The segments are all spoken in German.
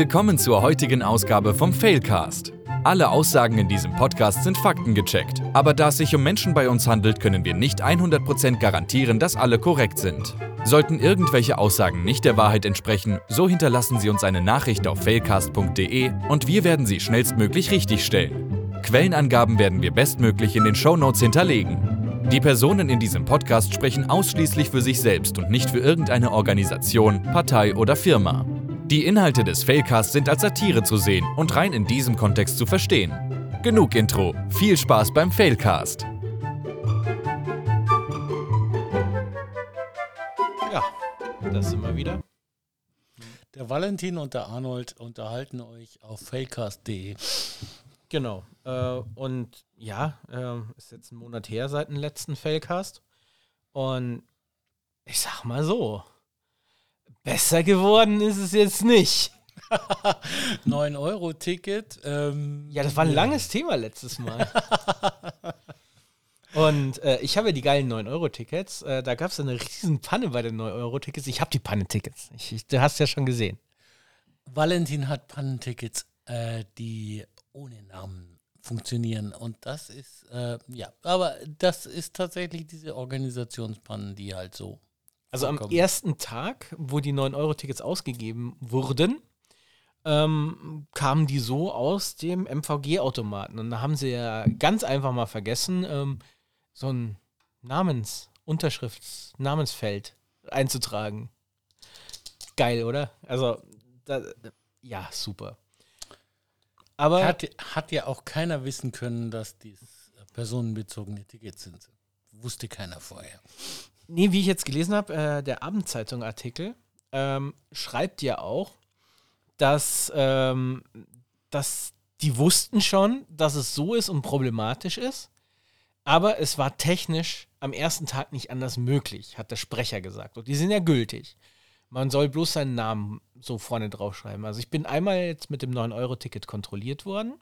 Willkommen zur heutigen Ausgabe vom Failcast. Alle Aussagen in diesem Podcast sind faktengecheckt, aber da es sich um Menschen bei uns handelt, können wir nicht 100% garantieren, dass alle korrekt sind. Sollten irgendwelche Aussagen nicht der Wahrheit entsprechen, so hinterlassen Sie uns eine Nachricht auf failcast.de und wir werden sie schnellstmöglich richtigstellen. Quellenangaben werden wir bestmöglich in den Shownotes hinterlegen. Die Personen in diesem Podcast sprechen ausschließlich für sich selbst und nicht für irgendeine Organisation, Partei oder Firma. Die Inhalte des Failcasts sind als Satire zu sehen und rein in diesem Kontext zu verstehen. Genug Intro, viel Spaß beim Failcast. Ja, das sind wir wieder. Der Valentin und der Arnold unterhalten euch auf failcast.de. Genau. Äh, und ja, äh, ist jetzt ein Monat her seit dem letzten Failcast. Und ich sag mal so, besser geworden ist es jetzt nicht. 9-Euro-Ticket. Ähm, Ja, das war ein langes Thema letztes Mal. Und äh, ich habe ja die geilen 9-Euro-Tickets. Äh, da gab es eine riesen Panne bei den 9-Euro-Tickets. Ich habe die Panne-Tickets. Ich, ich, du hast ja schon gesehen. Valentin hat Pannentickets, äh, die ohne Namen funktionieren. Und das ist, äh, ja, aber das ist tatsächlich diese Organisationspannen, die halt so. Also am ersten Tag, wo die 9-Euro-Tickets ausgegeben wurden, ähm, kamen die so aus dem MVG-Automaten. Und da haben sie ja ganz einfach mal vergessen, ähm, so ein Namens-, Unterschrifts-, Namensfeld einzutragen. Geil, oder? Also, da, ja, super. Aber Hat, hat ja auch keiner wissen können, dass dies personenbezogene Tickets sind. Wusste keiner vorher. Nee, wie ich jetzt gelesen habe, äh, der Abendzeitung-Artikel ähm, schreibt ja auch, dass, ähm, dass die wussten schon, dass es so ist und problematisch ist, aber es war technisch am ersten Tag nicht anders möglich, hat der Sprecher gesagt. Und die sind ja gültig. Man soll bloß seinen Namen so vorne draufschreiben. Also ich bin einmal jetzt mit dem 9-Euro-Ticket kontrolliert worden.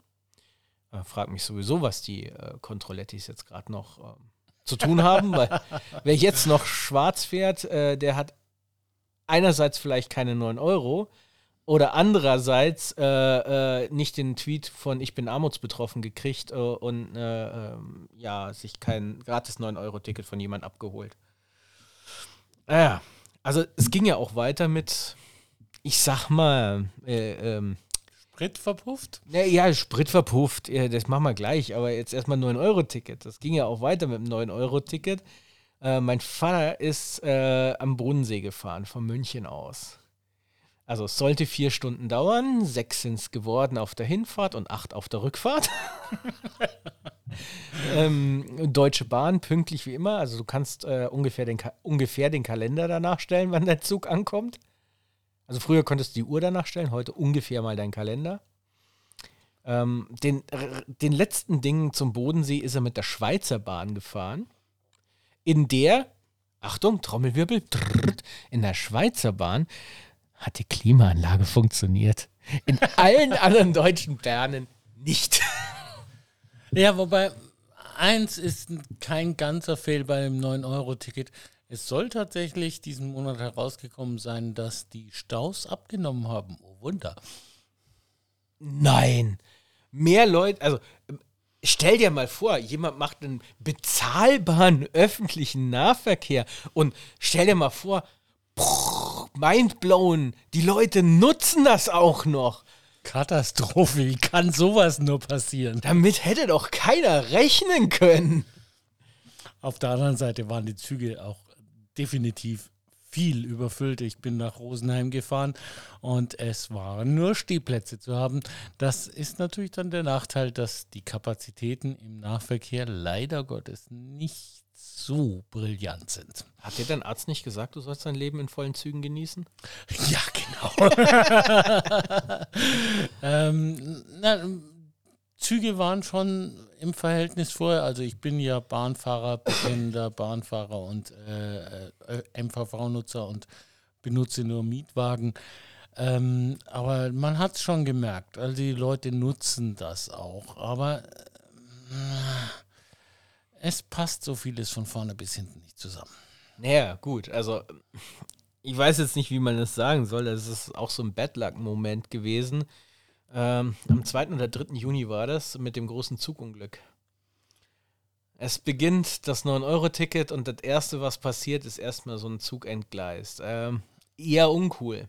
Äh, frag mich sowieso, was die äh, Kontrollettis jetzt gerade noch ähm, zu tun haben, weil wer jetzt noch schwarz fährt, äh, der hat einerseits vielleicht keine 9 Euro oder andererseits äh, äh, nicht den Tweet von Ich bin armutsbetroffen gekriegt äh, und äh, ähm, ja, sich kein gratis 9-Euro-Ticket von jemand abgeholt. Naja, also es ging ja auch weiter mit, ich sag mal, äh, ähm, Sprit verpufft? ja, ja, Sprit verpufft, ja, das machen wir gleich, aber jetzt erstmal 9-Euro-Ticket. Das ging ja auch weiter mit dem 9-Euro-Ticket. Äh, mein Vater ist äh, am Bodensee gefahren, von München aus. Also es sollte vier Stunden dauern, sechs sind es geworden auf der Hinfahrt und acht auf der Rückfahrt. ähm, Deutsche Bahn, pünktlich wie immer. Also du kannst äh, ungefähr, den Ka ungefähr den Kalender danach stellen, wann der Zug ankommt. Also früher konntest du die Uhr danach stellen, heute ungefähr mal deinen Kalender. Ähm, den, den letzten Ding zum Bodensee ist er mit der Schweizer Bahn gefahren, in der, Achtung, Trommelwirbel, in der Schweizer Bahn hat die Klimaanlage funktioniert. In allen anderen deutschen Bernen nicht. Ja, wobei eins ist kein ganzer Fehl bei dem 9-Euro-Ticket. Es soll tatsächlich diesen Monat herausgekommen sein, dass die Staus abgenommen haben. Oh Wunder. Nein. Mehr Leute, also stell dir mal vor, jemand macht einen bezahlbaren öffentlichen Nahverkehr und stell dir mal vor, prrr, mindblown, die Leute nutzen das auch noch. Katastrophe, wie kann sowas nur passieren? Damit hätte doch keiner rechnen können. Auf der anderen Seite waren die Züge auch definitiv viel überfüllt. Ich bin nach Rosenheim gefahren und es waren nur Stehplätze zu haben. Das ist natürlich dann der Nachteil, dass die Kapazitäten im Nahverkehr leider Gottes nicht so brillant sind. Hat dir dein Arzt nicht gesagt, du sollst dein Leben in vollen Zügen genießen? Ja, genau. ähm, na, Züge waren schon im Verhältnis vorher. Also ich bin ja Bahnfahrer, bekennender Bahnfahrer und äh, äh, MVV-Nutzer und benutze nur Mietwagen. Ähm, aber man hat es schon gemerkt. Also die Leute nutzen das auch. Aber äh, es passt so vieles von vorne bis hinten nicht zusammen. Naja, gut, also ich weiß jetzt nicht, wie man das sagen soll. Das ist auch so ein Bad Luck-Moment gewesen. Ähm, am 2. oder 3. Juni war das mit dem großen Zugunglück. Es beginnt das 9-Euro-Ticket und das Erste, was passiert, ist erstmal so ein Zug entgleist. Ähm, eher uncool.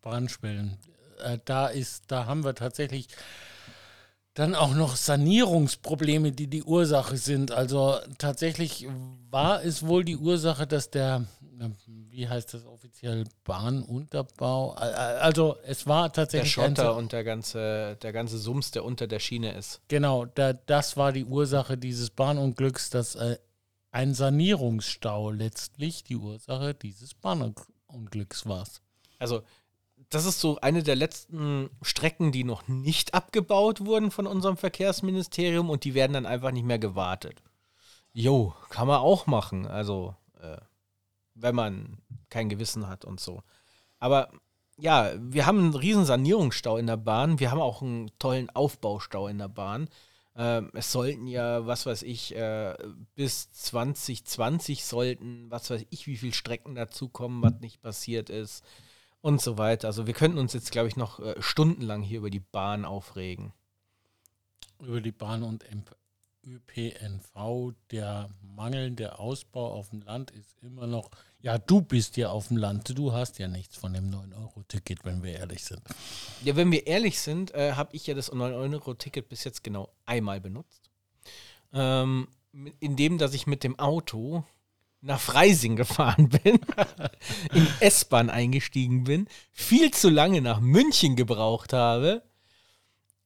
Brandschwellen. Äh, da ist, da haben wir tatsächlich dann auch noch Sanierungsprobleme, die die Ursache sind. Also tatsächlich war es wohl die Ursache, dass der, wie heißt das offiziell, Bahnunterbau, also es war tatsächlich der Schotter und der ganze, der ganze Sums, der unter der Schiene ist. Genau, da, das war die Ursache dieses Bahnunglücks, dass äh, ein Sanierungsstau letztlich die Ursache dieses Bahnunglücks war. Also das ist so eine der letzten Strecken, die noch nicht abgebaut wurden von unserem Verkehrsministerium und die werden dann einfach nicht mehr gewartet. Jo, kann man auch machen. Also, äh, wenn man kein Gewissen hat und so. Aber ja, wir haben einen riesen Sanierungsstau in der Bahn. Wir haben auch einen tollen Aufbaustau in der Bahn. Ähm, es sollten ja, was weiß ich, äh, bis 2020 sollten, was weiß ich, wie viele Strecken dazukommen, was nicht passiert ist und so weiter. Also wir könnten uns jetzt, glaube ich, noch äh, stundenlang hier über die Bahn aufregen. Über die Bahn und ÖPNV, der mangelnde Ausbau auf dem Land ist immer noch, ja, du bist ja auf dem Land, du hast ja nichts von dem 9-Euro-Ticket, wenn wir ehrlich sind. Ja, wenn wir ehrlich sind, äh, habe ich ja das 9-Euro-Ticket bis jetzt genau einmal benutzt. Ähm, indem, dass ich mit dem Auto nach Freising gefahren bin, in S-Bahn eingestiegen bin, viel zu lange nach München gebraucht habe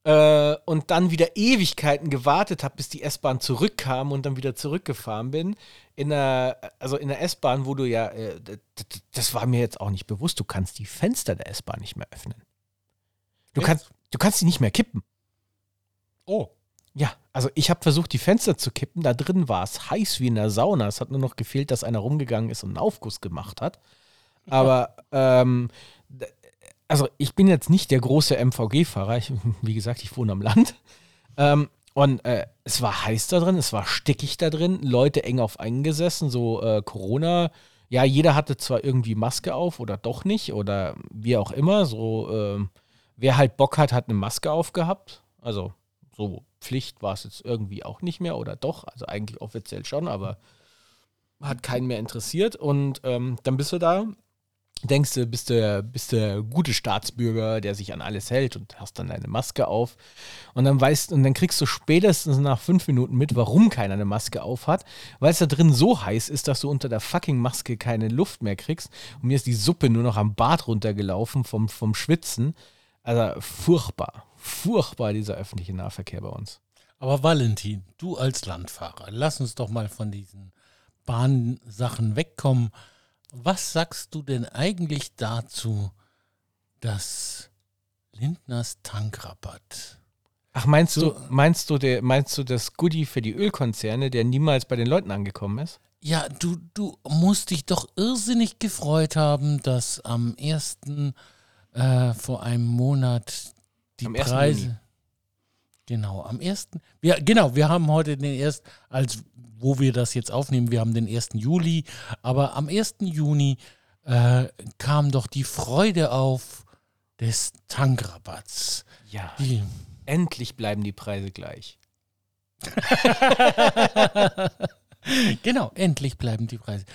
äh, und dann wieder Ewigkeiten gewartet habe, bis die S-Bahn zurückkam und dann wieder zurückgefahren bin. In der, also in der S-Bahn, wo du ja, äh, das war mir jetzt auch nicht bewusst, du kannst die Fenster der S-Bahn nicht mehr öffnen. Du kannst, du kannst sie nicht mehr kippen. Oh. Ja, also ich habe versucht, die Fenster zu kippen. Da drin war es heiß wie in der Sauna. Es hat nur noch gefehlt, dass einer rumgegangen ist und einen Aufguss gemacht hat. Aber ähm, also ich bin jetzt nicht der große MVG-Fahrer. Wie gesagt, ich wohne am Land. Ähm, und äh, es war heiß da drin, es war stickig da drin, Leute eng auf eingesessen, so äh, Corona. Ja, jeder hatte zwar irgendwie Maske auf oder doch nicht oder wie auch immer. So, äh, wer halt Bock hat, hat eine Maske aufgehabt. Also so Pflicht war es jetzt irgendwie auch nicht mehr oder doch, also eigentlich offiziell schon, aber hat keinen mehr interessiert. Und ähm, dann bist du da, denkst du, bist der, bist der gute Staatsbürger, der sich an alles hält und hast dann deine Maske auf. Und dann weißt und dann kriegst du spätestens nach fünf Minuten mit, warum keiner eine Maske auf hat, weil es da drin so heiß ist, dass du unter der fucking Maske keine Luft mehr kriegst. Und mir ist die Suppe nur noch am Bart runtergelaufen vom, vom Schwitzen. Also furchtbar, furchtbar dieser öffentliche Nahverkehr bei uns. Aber Valentin, du als Landfahrer, lass uns doch mal von diesen Bahnsachen wegkommen. Was sagst du denn eigentlich dazu, dass Lindners Tankrabatt Ach, meinst so, du, meinst du, der, meinst du das Goodie für die Ölkonzerne, der niemals bei den Leuten angekommen ist? Ja, du, du musst dich doch irrsinnig gefreut haben, dass am 1. Äh, vor einem Monat die Preise. Genau, am 1. Wir, genau, wir haben heute den 1. als wo wir das jetzt aufnehmen, wir haben den 1. Juli, aber am 1. Juni äh, kam doch die Freude auf des Tankrabatts. Ja. Die, endlich bleiben die Preise gleich. genau, endlich bleiben die Preise.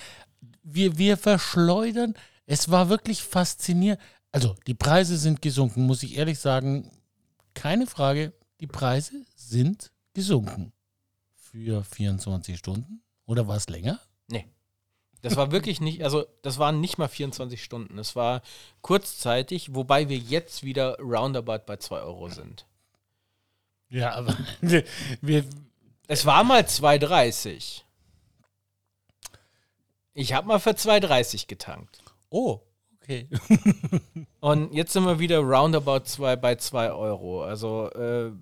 Wir, wir verschleudern, es war wirklich faszinierend. Also, die Preise sind gesunken, muss ich ehrlich sagen. Keine Frage, die Preise sind gesunken. Für 24 Stunden? Oder war es länger? Nee. Das war wirklich nicht, also das waren nicht mal 24 Stunden. Es war kurzzeitig, wobei wir jetzt wieder roundabout bei 2 Euro sind. Ja, aber wir, es war mal 2,30. Ich habe mal für 2,30 getankt. Oh, okay. Und jetzt sind wir wieder roundabout zwei, bei 2 Euro. Also äh,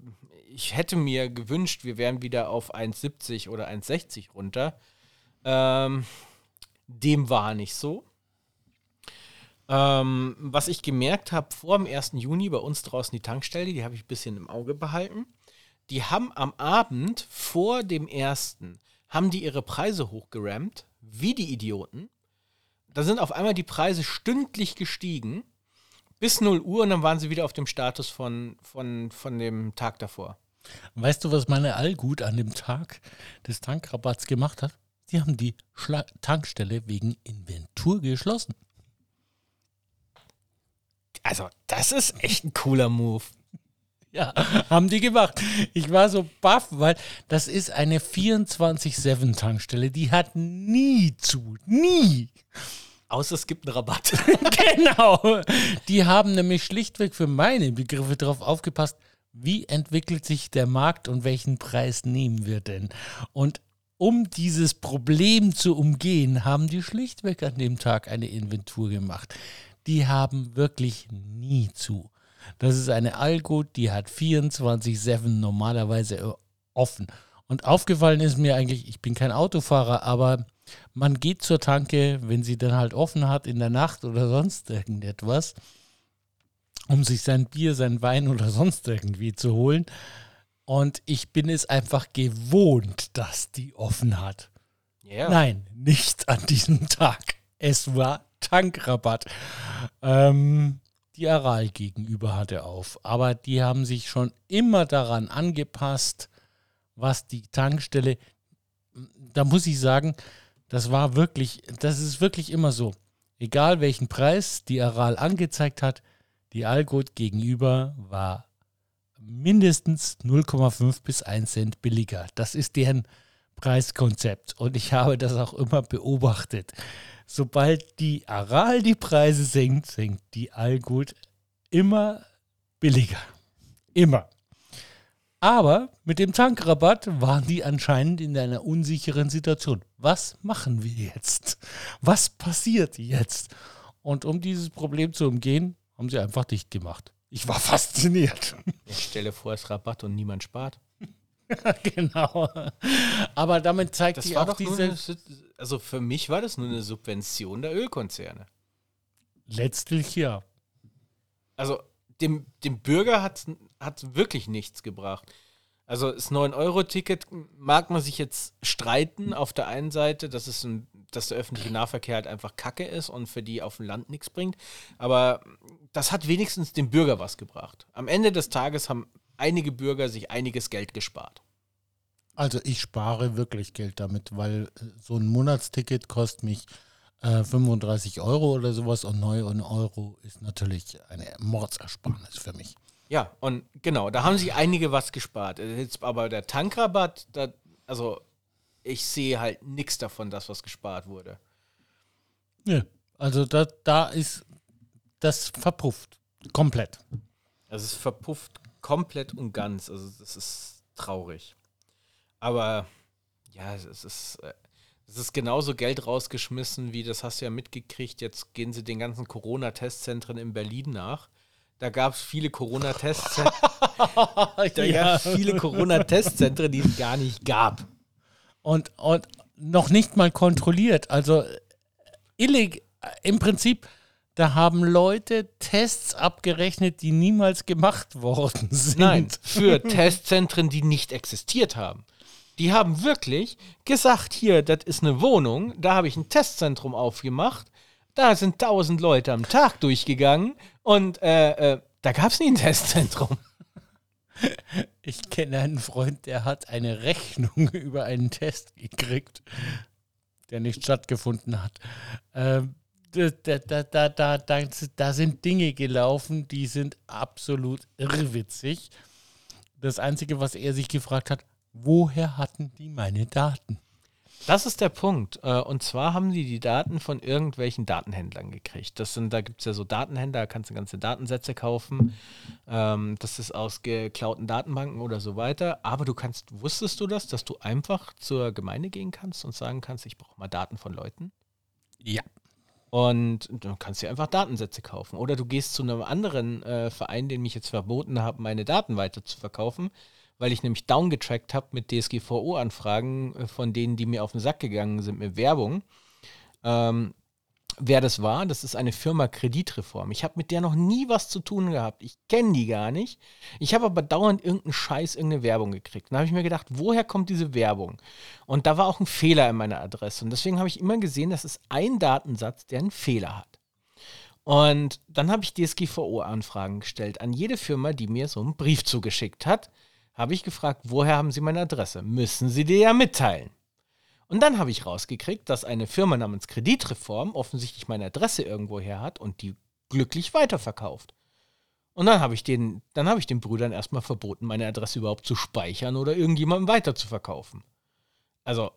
ich hätte mir gewünscht, wir wären wieder auf 1,70 oder 1,60 runter. Ähm, dem war nicht so. Ähm, was ich gemerkt habe vor dem 1. Juni bei uns draußen die Tankstelle, die habe ich ein bisschen im Auge behalten. Die haben am Abend vor dem 1. haben die ihre Preise hochgerammt, wie die Idioten da sind auf einmal die Preise stündlich gestiegen bis 0 Uhr und dann waren sie wieder auf dem Status von, von, von dem Tag davor. Weißt du, was meine Allgut an dem Tag des Tankrabatts gemacht hat? Sie haben die Schla Tankstelle wegen Inventur geschlossen. Also, das ist echt ein cooler Move. Ja, haben die gemacht. Ich war so baff, weil das ist eine 24-7-Tankstelle, die hat nie zu. Nie. Außer es gibt einen Rabatt. genau. Die haben nämlich schlichtweg für meine Begriffe darauf aufgepasst, wie entwickelt sich der Markt und welchen Preis nehmen wir denn? Und um dieses Problem zu umgehen, haben die schlichtweg an dem Tag eine Inventur gemacht. Die haben wirklich nie zu. Das ist eine Allgut, die hat 24-7 normalerweise offen. Und aufgefallen ist mir eigentlich, ich bin kein Autofahrer, aber man geht zur Tanke, wenn sie dann halt offen hat in der Nacht oder sonst irgendetwas, um sich sein Bier, sein Wein oder sonst irgendwie zu holen. Und ich bin es einfach gewohnt, dass die offen hat. Ja. Nein, nicht an diesem Tag. Es war Tankrabatt. Ähm, die Aral gegenüber hatte auf. Aber die haben sich schon immer daran angepasst, was die Tankstelle, da muss ich sagen, das war wirklich, das ist wirklich immer so. Egal welchen Preis die Aral angezeigt hat, die Algot gegenüber war mindestens 0,5 bis 1 Cent billiger. Das ist deren Preiskonzept und ich habe das auch immer beobachtet. Sobald die Aral die Preise senkt, senkt die Algut immer billiger. Immer. Aber mit dem Tankrabatt waren die anscheinend in einer unsicheren Situation. Was machen wir jetzt? Was passiert jetzt? Und um dieses Problem zu umgehen, haben sie einfach dicht gemacht. Ich war fasziniert. Ich stelle vor, es Rabatt und niemand spart. genau. Aber damit zeigt Das sich war auch doch diese. eine, also für mich war das nur eine Subvention der Ölkonzerne. Letztlich ja. Also dem, dem Bürger hat hat wirklich nichts gebracht. Also das 9-Euro-Ticket mag man sich jetzt streiten auf der einen Seite, dass, es ein, dass der öffentliche Nahverkehr halt einfach Kacke ist und für die auf dem Land nichts bringt. Aber das hat wenigstens dem Bürger was gebracht. Am Ende des Tages haben einige Bürger sich einiges Geld gespart. Also ich spare wirklich Geld damit, weil äh, so ein Monatsticket kostet mich äh, 35 Euro oder sowas und 9 Euro ist natürlich eine Mordsersparnis für mich. Ja, und genau, da haben sich einige was gespart. Jetzt aber der Tankrabatt, da, also ich sehe halt nichts davon, dass was gespart wurde. Nö. Also da, da ist das verpufft. Komplett. Also es verpufft komplett und ganz. Also das ist traurig. Aber ja, es ist, äh, es ist genauso Geld rausgeschmissen, wie das hast du ja mitgekriegt. Jetzt gehen sie den ganzen Corona-Testzentren in Berlin nach. Da gab es viele Corona-Testzentren. Da ja. gab viele Corona-Testzentren, die es gar nicht gab. Und, und noch nicht mal kontrolliert. Also illeg im Prinzip, da haben Leute Tests abgerechnet, die niemals gemacht worden sind. Nein, für Testzentren, die nicht existiert haben. Die haben wirklich gesagt, hier, das ist eine Wohnung, da habe ich ein Testzentrum aufgemacht, da sind tausend Leute am Tag durchgegangen und äh, äh, da gab es nie ein Testzentrum. Ich kenne einen Freund, der hat eine Rechnung über einen Test gekriegt, der nicht stattgefunden hat. Ähm, da, da, da, da, da, da, sind Dinge gelaufen, die sind absolut irrwitzig. Das Einzige, was er sich gefragt hat, woher hatten die meine Daten? Das ist der Punkt. Äh, Und zwar haben die die Daten von irgendwelchen Datenhändlern gekriegt. Das sind, da gibt es ja so Datenhändler, da kannst du ganze Datensätze kaufen. Ähm, das ist aus geklauten Datenbanken oder so weiter. Aber du kannst, wusstest du das, dass du einfach zur Gemeinde gehen kannst und sagen kannst, ich brauche mal Daten von Leuten? Ja. Und du kannst dir einfach Datensätze kaufen. Oder du gehst zu einem anderen äh, Verein, den mich jetzt verboten habe, meine Daten weiter zu verkaufen, weil ich nämlich downgetrackt habe mit DSGVO-Anfragen äh, von denen, die mir auf den Sack gegangen sind mit Werbung. Ähm, wer das war. Das ist eine Firma Kreditreform. Ich habe mit der noch nie was zu tun gehabt. Ich kenne die gar nicht. Ich habe aber dauernd irgendeinen Scheiß, irgendeine Werbung gekriegt. Dann habe ich mir gedacht, woher kommt diese Werbung? Und da war auch ein Fehler in meiner Adresse. Und deswegen habe ich immer gesehen, das ist ein Datensatz, der einen Fehler hat. Und dann habe ich DSGVO-Anfragen gestellt an jede Firma, die mir so einen Brief zugeschickt hat. Habe ich gefragt, woher haben Sie meine Adresse? Müssen Sie dir ja mitteilen. Und dann habe ich rausgekriegt, dass eine Firma namens Kreditreform offensichtlich meine Adresse irgendwo her hat und die glücklich weiterverkauft. Und dann habe ich den, dann habe ich den Brüdern erstmal verboten, meine Adresse überhaupt zu speichern oder irgendjemandem weiterzuverkaufen. Also,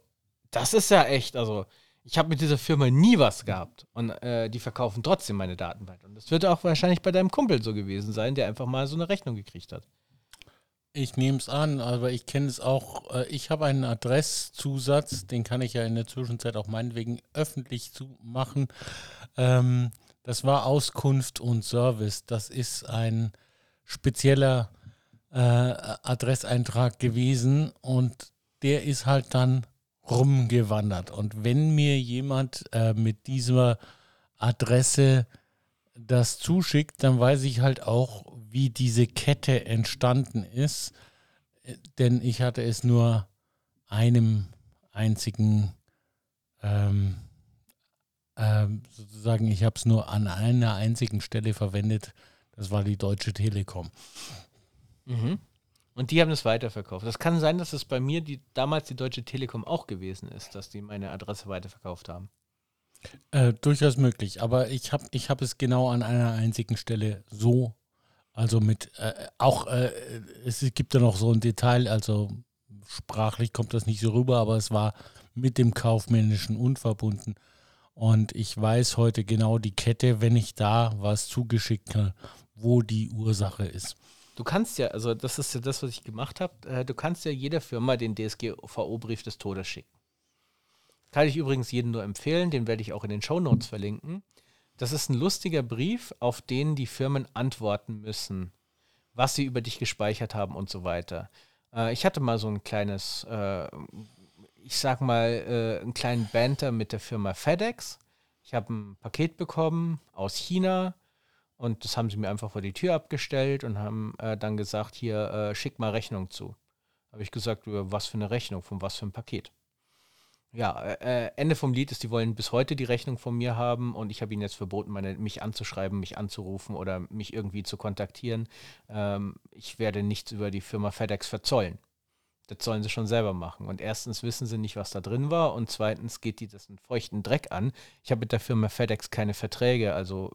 das ist ja echt, also, ich habe mit dieser Firma nie was gehabt. Und äh, die verkaufen trotzdem meine Daten weiter. Und das wird auch wahrscheinlich bei deinem Kumpel so gewesen sein, der einfach mal so eine Rechnung gekriegt hat. Ich nehme es an, aber ich kenne es auch. Äh, ich habe einen Adresszusatz, den kann ich ja in der Zwischenzeit auch meinetwegen öffentlich zu machen. Ähm, das war Auskunft und Service. Das ist ein spezieller äh, Adresseintrag gewesen und der ist halt dann rumgewandert. Und wenn mir jemand äh, mit dieser Adresse das zuschickt, dann weiß ich halt auch, wie diese Kette entstanden ist. Denn ich hatte es nur einem einzigen, ähm, ähm, sozusagen, ich habe es nur an einer einzigen Stelle verwendet. Das war die Deutsche Telekom. Mhm. Und die haben es weiterverkauft. Das kann sein, dass es bei mir die, damals die Deutsche Telekom auch gewesen ist, dass die meine Adresse weiterverkauft haben. Äh, durchaus möglich, aber ich habe ich hab es genau an einer einzigen Stelle so, also mit, äh, auch, äh, es gibt ja noch so ein Detail, also sprachlich kommt das nicht so rüber, aber es war mit dem Kaufmännischen unverbunden. Und ich weiß heute genau die Kette, wenn ich da was zugeschickt habe, wo die Ursache ist. Du kannst ja, also das ist ja das, was ich gemacht habe, äh, du kannst ja jeder Firma den DSGVO-Brief des Todes schicken. Kann ich übrigens jedem nur empfehlen, den werde ich auch in den Show Notes verlinken. Das ist ein lustiger Brief, auf den die Firmen antworten müssen, was sie über dich gespeichert haben und so weiter. Äh, ich hatte mal so ein kleines, äh, ich sag mal, äh, einen kleinen Banter mit der Firma FedEx. Ich habe ein Paket bekommen aus China und das haben sie mir einfach vor die Tür abgestellt und haben äh, dann gesagt, hier, äh, schick mal Rechnung zu. Habe ich gesagt, was für eine Rechnung, von was für ein Paket ja, äh, Ende vom Lied ist, die wollen bis heute die Rechnung von mir haben und ich habe ihnen jetzt verboten, meine, mich anzuschreiben, mich anzurufen oder mich irgendwie zu kontaktieren. Ähm, ich werde nichts über die Firma FedEx verzollen. Das sollen sie schon selber machen. Und erstens wissen sie nicht, was da drin war und zweitens geht die das einen feuchten Dreck an. Ich habe mit der Firma FedEx keine Verträge, also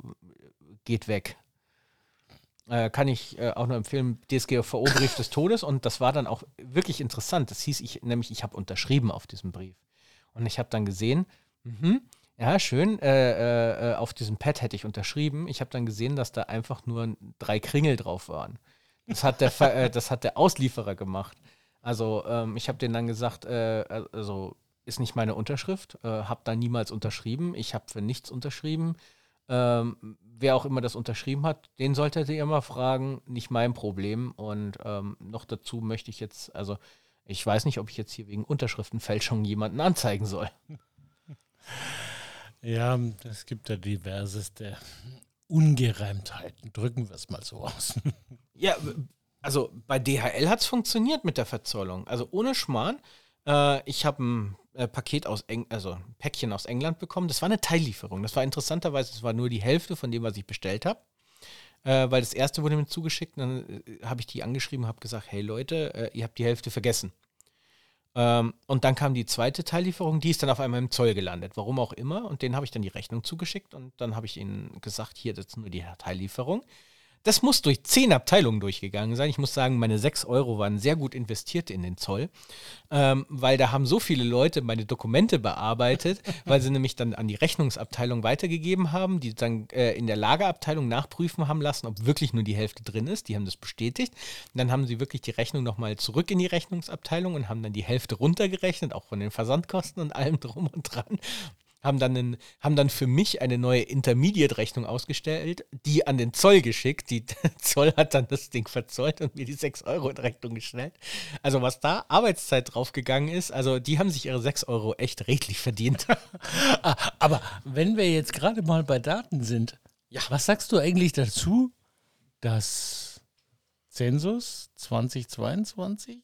geht weg. Äh, kann ich äh, auch nur empfehlen, DSGVO-Brief des Todes und das war dann auch wirklich interessant. Das hieß ich, nämlich ich habe unterschrieben auf diesem Brief. Und ich habe dann gesehen, mh, ja, schön, äh, äh, äh, auf diesem Pad hätte ich unterschrieben. Ich habe dann gesehen, dass da einfach nur drei Kringel drauf waren. Das hat der, äh, das hat der Auslieferer gemacht. Also ähm, ich habe denen dann gesagt, äh, also ist nicht meine Unterschrift, äh, habe da niemals unterschrieben. Ich habe für nichts unterschrieben. Ähm, wer auch immer das unterschrieben hat, den solltet ihr immer fragen, nicht mein Problem. Und ähm, noch dazu möchte ich jetzt, also ich weiß nicht, ob ich jetzt hier wegen Unterschriftenfälschung jemanden anzeigen soll. Ja, es gibt ja diverseste Ungereimtheiten. Drücken wir es mal so aus. Ja, also bei DHL hat es funktioniert mit der Verzollung. Also ohne Schmarrn. Äh, ich habe ein äh, Paket aus Eng also ein Päckchen aus England bekommen. Das war eine Teillieferung. Das war interessanterweise, es war nur die Hälfte von dem, was ich bestellt habe äh, weil das erste wurde mir zugeschickt. Dann äh, habe ich die angeschrieben und habe gesagt, hey Leute, äh, ihr habt die Hälfte vergessen. Ähm, und dann kam die zweite Teillieferung, die ist dann auf einmal im Zoll gelandet, warum auch immer. Und denen habe ich dann die Rechnung zugeschickt und dann habe ich ihnen gesagt, hier, das ist nur die Teillieferung. Das muss durch zehn Abteilungen durchgegangen sein. Ich muss sagen, meine sechs Euro waren sehr gut investiert in den Zoll, ähm, weil da haben so viele Leute meine Dokumente bearbeitet, weil sie nämlich dann an die Rechnungsabteilung weitergegeben haben, die dann äh, in der Lagerabteilung nachprüfen haben lassen, ob wirklich nur die Hälfte drin ist. Die haben das bestätigt. Und dann haben sie wirklich die Rechnung nochmal zurück in die Rechnungsabteilung und haben dann die Hälfte runtergerechnet, auch von den Versandkosten und allem drum und dran. Haben dann, einen, haben dann für mich eine neue Intermediate-Rechnung ausgestellt, die an den Zoll geschickt. Die Zoll hat dann das Ding verzollt und mir die 6 Euro in Rechnung gestellt. Also was da Arbeitszeit draufgegangen ist, also die haben sich ihre 6 Euro echt redlich verdient. Aber wenn wir jetzt gerade mal bei Daten sind, Ja. was sagst du eigentlich dazu, dass Zensus 2022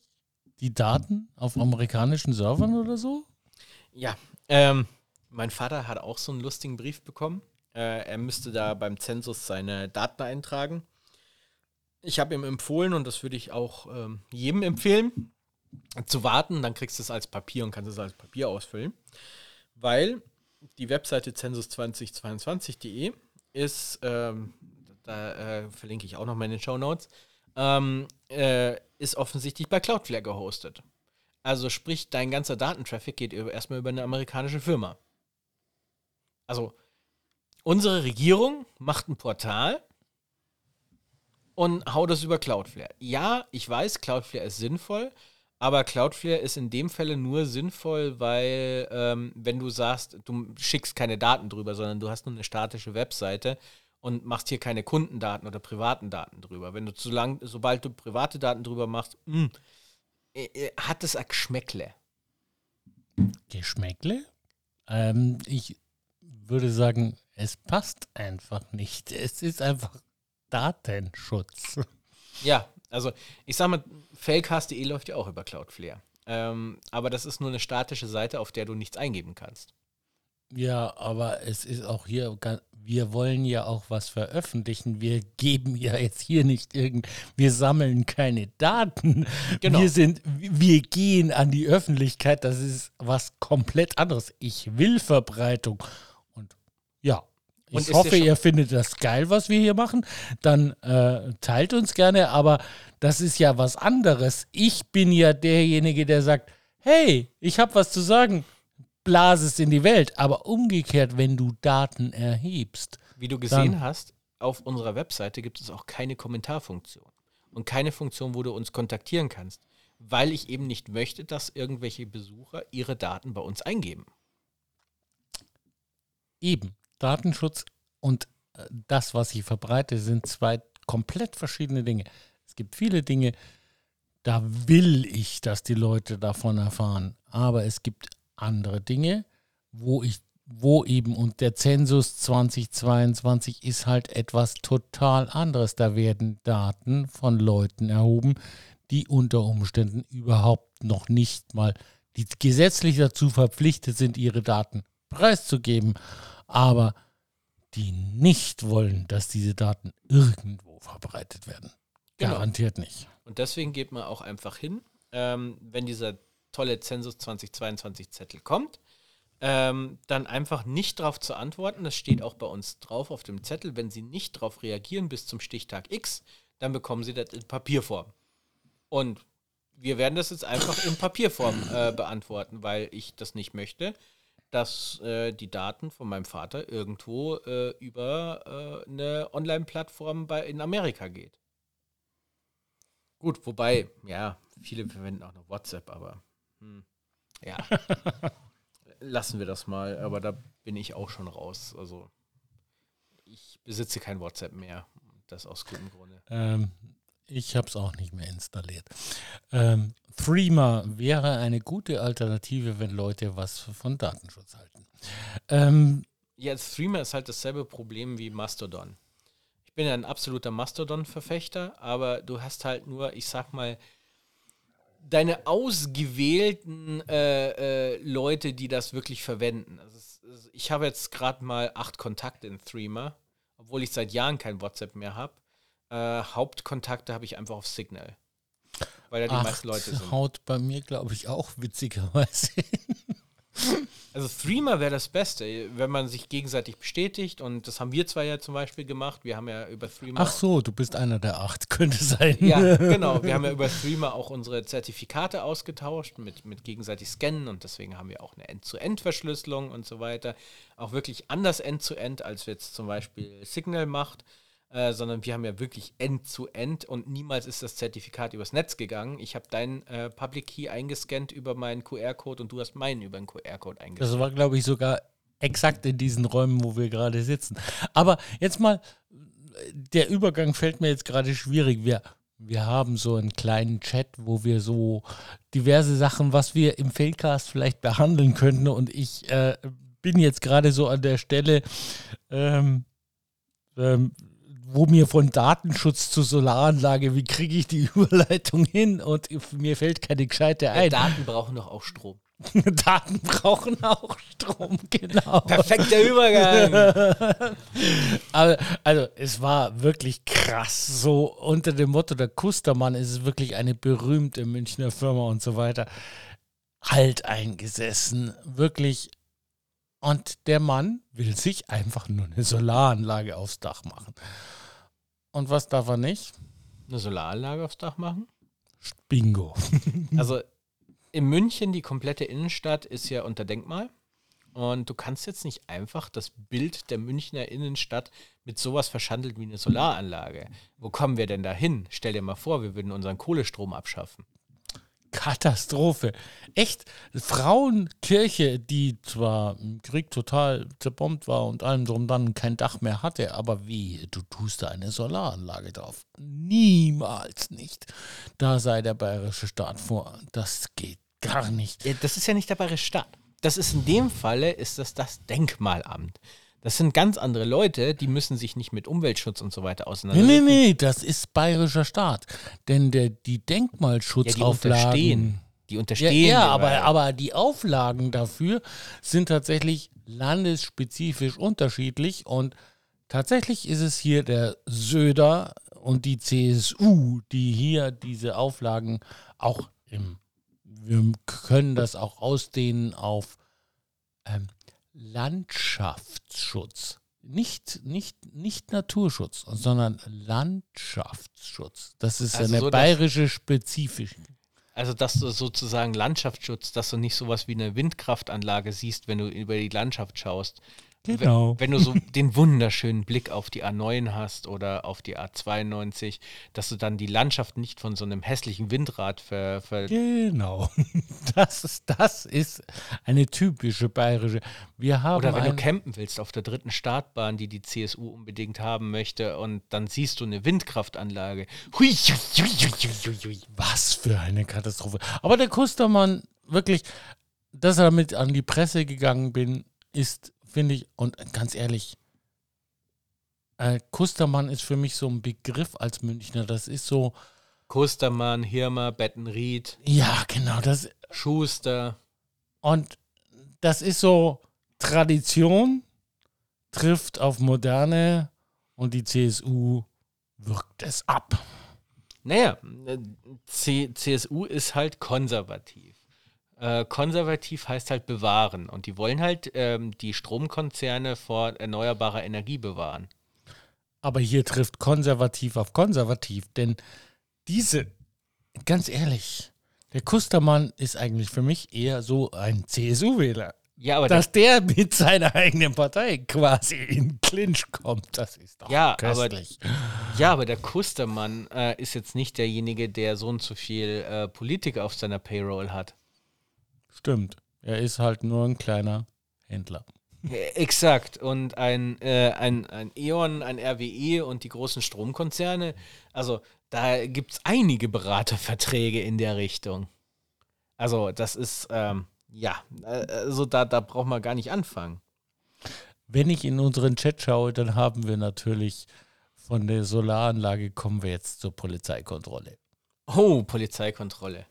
die Daten auf amerikanischen Servern oder so? Ja, ähm, mein Vater hat auch so einen lustigen Brief bekommen. Äh, er müsste da beim Zensus seine Daten eintragen. Ich habe ihm empfohlen, und das würde ich auch ähm, jedem empfehlen, zu warten. Dann kriegst du es als Papier und kannst es als Papier ausfüllen. Weil die Webseite zensus2022.de ist, ähm, da äh, verlinke ich auch noch mal in den Show Notes, ähm, äh, ist offensichtlich bei Cloudflare gehostet. Also sprich, dein ganzer Datentraffic geht über, erstmal über eine amerikanische Firma. Also unsere Regierung macht ein Portal und haut das über Cloudflare. Ja, ich weiß, Cloudflare ist sinnvoll, aber Cloudflare ist in dem Falle nur sinnvoll, weil ähm, wenn du sagst, du schickst keine Daten drüber, sondern du hast nur eine statische Webseite und machst hier keine Kundendaten oder privaten Daten drüber. Wenn du zu lang, sobald du private Daten drüber machst, mh, äh, äh, hat es ein Geschmäckle. Geschmäckle? Ähm, ich würde sagen, es passt einfach nicht. Es ist einfach Datenschutz. Ja, also ich sag mal, Failcast.de läuft ja auch über Cloudflare. Ähm, aber das ist nur eine statische Seite, auf der du nichts eingeben kannst. Ja, aber es ist auch hier, wir wollen ja auch was veröffentlichen. Wir geben ja jetzt hier nicht irgend, wir sammeln keine Daten. Genau. Wir sind, wir gehen an die Öffentlichkeit. Das ist was komplett anderes. Ich will Verbreitung. Ja. Und Ich hoffe, ihr findet das geil, was wir hier machen. Dann äh, teilt uns gerne, aber das ist ja was anderes. Ich bin ja derjenige, der sagt, hey, ich habe was zu sagen blase es in die Welt. Aber umgekehrt, wenn du Daten erhebst, Wie du gesehen hast, auf unserer Webseite gibt es auch keine Kommentarfunktion. Und keine Funktion, wo du uns kontaktieren kannst. Weil ich eben nicht möchte, dass irgendwelche Besucher ihre Daten bei uns eingeben. eben Datenschutz und äh, das, was ich verbreite, sind zwei komplett verschiedene Dinge. Es gibt viele Dinge, da will ich, dass die Leute davon erfahren. Aber es gibt andere Dinge, wo ich, wo eben, und der Zensus 2022 ist halt etwas total anderes. Da werden Daten von Leuten erhoben, die unter Umständen überhaupt noch nicht mal, die gesetzlich dazu verpflichtet sind, ihre Daten preiszugeben, aber die nicht wollen, dass diese Daten irgendwo verbreitet werden. Genau. Garantiert nicht. Und deswegen geht man auch einfach hin, ähm, wenn dieser tolle Zensus 2022 Zettel kommt, ähm, dann einfach nicht darauf zu antworten. Das steht auch bei uns drauf auf dem Zettel. Wenn Sie nicht darauf reagieren bis zum Stichtag X, dann bekommen Sie das in Papierform. Und wir werden das jetzt einfach in Papierform äh, beantworten, weil ich das nicht möchte, dass äh, die Daten von meinem Vater irgendwo äh, über äh, eine Online-Plattform in Amerika geht. Gut, wobei, ja, viele verwenden auch noch WhatsApp, aber hm, ja, lassen wir das mal. Aber da bin ich auch schon raus. Also ich besitze kein WhatsApp mehr. Das aus gutem Grunde. Ähm, ich habe es auch nicht mehr installiert. Ähm, Threema wäre eine gute Alternative, wenn Leute was von Datenschutz halten. Ähm, Ja, Streamer ist halt dasselbe Problem wie Mastodon. Ich bin ja ein absoluter Mastodon-Verfechter, aber du hast halt nur, ich sag mal, deine ausgewählten äh, äh, Leute, die das wirklich verwenden. Also es, ich habe jetzt gerade mal acht Kontakte in Threema, obwohl ich seit Jahren kein WhatsApp mehr habe. Äh, Hauptkontakte habe ich einfach auf Signal. Weil da die acht meisten Leute sind. haut bei mir, glaube ich, auch witzigerweise. Also Threema wäre das Beste, wenn man sich gegenseitig bestätigt und das haben wir zwei ja zum Beispiel gemacht. Wir haben ja über Threema. Ach so, du bist einer der acht, könnte sein. Ja, genau. Wir haben ja über Threema auch unsere Zertifikate ausgetauscht mit, mit gegenseitig Scannen und deswegen haben wir auch eine End-zu-End-Verschlüsselung und so weiter. Auch wirklich anders End-zu-End, als jetzt zum Beispiel Signal macht, äh, sondern wir haben ja wirklich End-zu-End und niemals ist das Zertifikat übers Netz gegangen. Ich habe deinen äh, Public Key eingescannt über meinen QR-Code und du hast meinen über den QR-Code eingescannt. Das war, glaube ich, sogar exakt in diesen Räumen, wo wir gerade sitzen. Aber jetzt mal, der Übergang fällt mir jetzt gerade schwierig. Wir, wir haben so einen kleinen Chat, wo wir so diverse Sachen, was wir im Failcast vielleicht behandeln könnten. Und ich äh, bin jetzt gerade so an der Stelle, ähm, ähm, wo mir von Datenschutz zur Solaranlage, wie kriege ich die Überleitung hin? Und mir fällt keine gescheite ein. Ja, Daten brauchen doch auch Strom. Daten brauchen auch Strom, genau. Perfekter Übergang. Aber, also, es war wirklich krass. So unter dem Motto, der Kustermann ist wirklich eine berühmte Münchner Firma und so weiter. Halt eingesessen. Wirklich. Und der Mann will sich einfach nur eine Solaranlage aufs Dach machen. Und was darf er nicht? Eine Solaranlage aufs Dach machen? Bingo. Also in München, die komplette Innenstadt ist ja unter Denkmal. Und du kannst jetzt nicht einfach das Bild der Münchner Innenstadt mit sowas verschandeln wie eine Solaranlage. Wo kommen wir denn da hin? Stell dir mal vor, wir würden unseren Kohlestrom abschaffen. Katastrophe. Echt, Frauenkirche, die zwar im Krieg total zerbombt war und allem drum dann kein Dach mehr hatte, aber wie, du tust da eine Solaranlage drauf. Niemals nicht. Da sei der bayerische Staat vor. Das geht gar nicht. Ja, das ist ja nicht der bayerische Staat. Das ist in dem Falle, ist das das Denkmalamt. Das sind ganz andere Leute, die müssen sich nicht mit Umweltschutz und so weiter Nee, auseinandersetzen. nee, nee, das ist bayerischer Staat. Denn der, die Ja, die Denkmalschutzauflagen. unterstehen. Die Ja, unterstehen. ja dem, aber, aber die Auflagen dafür sind tatsächlich landesspezifisch unterschiedlich und tatsächlich ist es hier der Söder und die CSU, die hier diese Auflagen auch im, wir können das auch ausdehnen auf ähm, Landschaftsschutz. Nicht, nicht, nicht Naturschutz, sondern Landschaftsschutz. Das ist Also eine so, bayerische Spezifik. Also, dass du sozusagen Landschaftsschutz, dass du nicht sowas wie eine Windkraftanlage siehst, wenn du über die Landschaft schaust. Genau. Wenn, wenn du so den wunderschönen Blick auf die A9 hast oder auf die A92, dass du dann die Landschaft nicht von so einem hässlichen Windrad ver, ver Genau. Das ist, das ist eine typische bayerische. Wir haben Oder wenn du campen willst auf der dritten Startbahn, die die CSU unbedingt haben möchte, und dann siehst du eine Windkraftanlage. Hui, hui, hui, hui, hui. was für eine Katastrophe. Aber der Kustermann, wirklich, dass er damit an die Presse gegangen bin, ist, finde ich, und ganz ehrlich, äh, Kustermann ist für mich so ein Begriff als Münchner. Das ist so, Kustermann, Hirmer, Bettenried, ja, genau, das, Schuster. und das ist so Tradition trifft auf Moderne und die CSU wirkt es ab. Naja, äh, C CSU ist halt konservativ. Äh, konservativ heißt halt bewahren. Und die wollen halt ähm, die Stromkonzerne vor erneuerbarer Energie bewahren. Aber hier trifft konservativ auf konservativ, denn diese, ganz ehrlich, der Kustermann ist eigentlich für mich eher so ein CSU-Wähler. Ja, aber Dass der mit seiner eigenen Partei quasi in Clinch kommt, das ist doch Ja, aber- köstlich. Ja, aber der Kustermann äh, ist jetzt nicht derjenige, der so und so viel äh, Politiker auf seiner Payroll hat. Stimmt. Er ist halt nur ein kleiner Händler. Exakt. Und ein, äh, ein, ein E.ON, ein RWE und die großen Stromkonzerne, also da gibt es einige Beraterverträge in der Richtung. Also das ist, ähm, ja, also da, da braucht man gar nicht anfangen. Wenn ich in unseren Chat schaue, dann haben wir natürlich von der Solaranlage kommen wir jetzt zur Polizeikontrolle. Oh, Polizeikontrolle.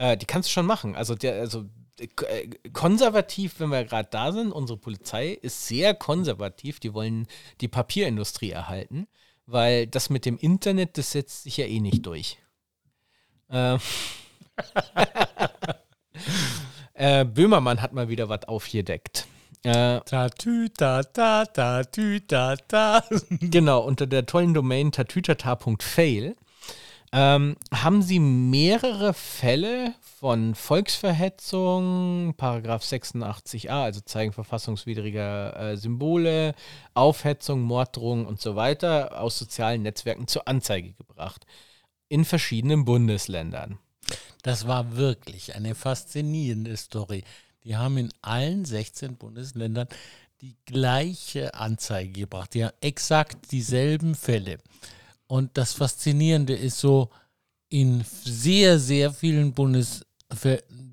Äh, die kannst du schon machen. Also, der, also äh, äh, konservativ, wenn wir gerade da sind, unsere Polizei ist sehr konservativ. Die wollen die Papierindustrie erhalten, weil das mit dem Internet, das setzt sich ja eh nicht durch. Ähm. äh, Böhmermann hat mal wieder was aufgedeckt. Äh, Tatü, ta, ta, tatü, ta, ta. Genau, unter der tollen Domain tatütata.fail ähm, haben sie mehrere Fälle von Volksverhetzung, Paragraph 86a, also Zeigen verfassungswidriger äh, Symbole, Aufhetzung, Morddrohung und so weiter aus sozialen Netzwerken zur Anzeige gebracht. In verschiedenen Bundesländern. Das war wirklich eine faszinierende Story. die haben in allen 16 Bundesländern die gleiche Anzeige gebracht. Haben exakt dieselben Fälle. Und das Faszinierende ist so, in sehr, sehr vielen Bundes,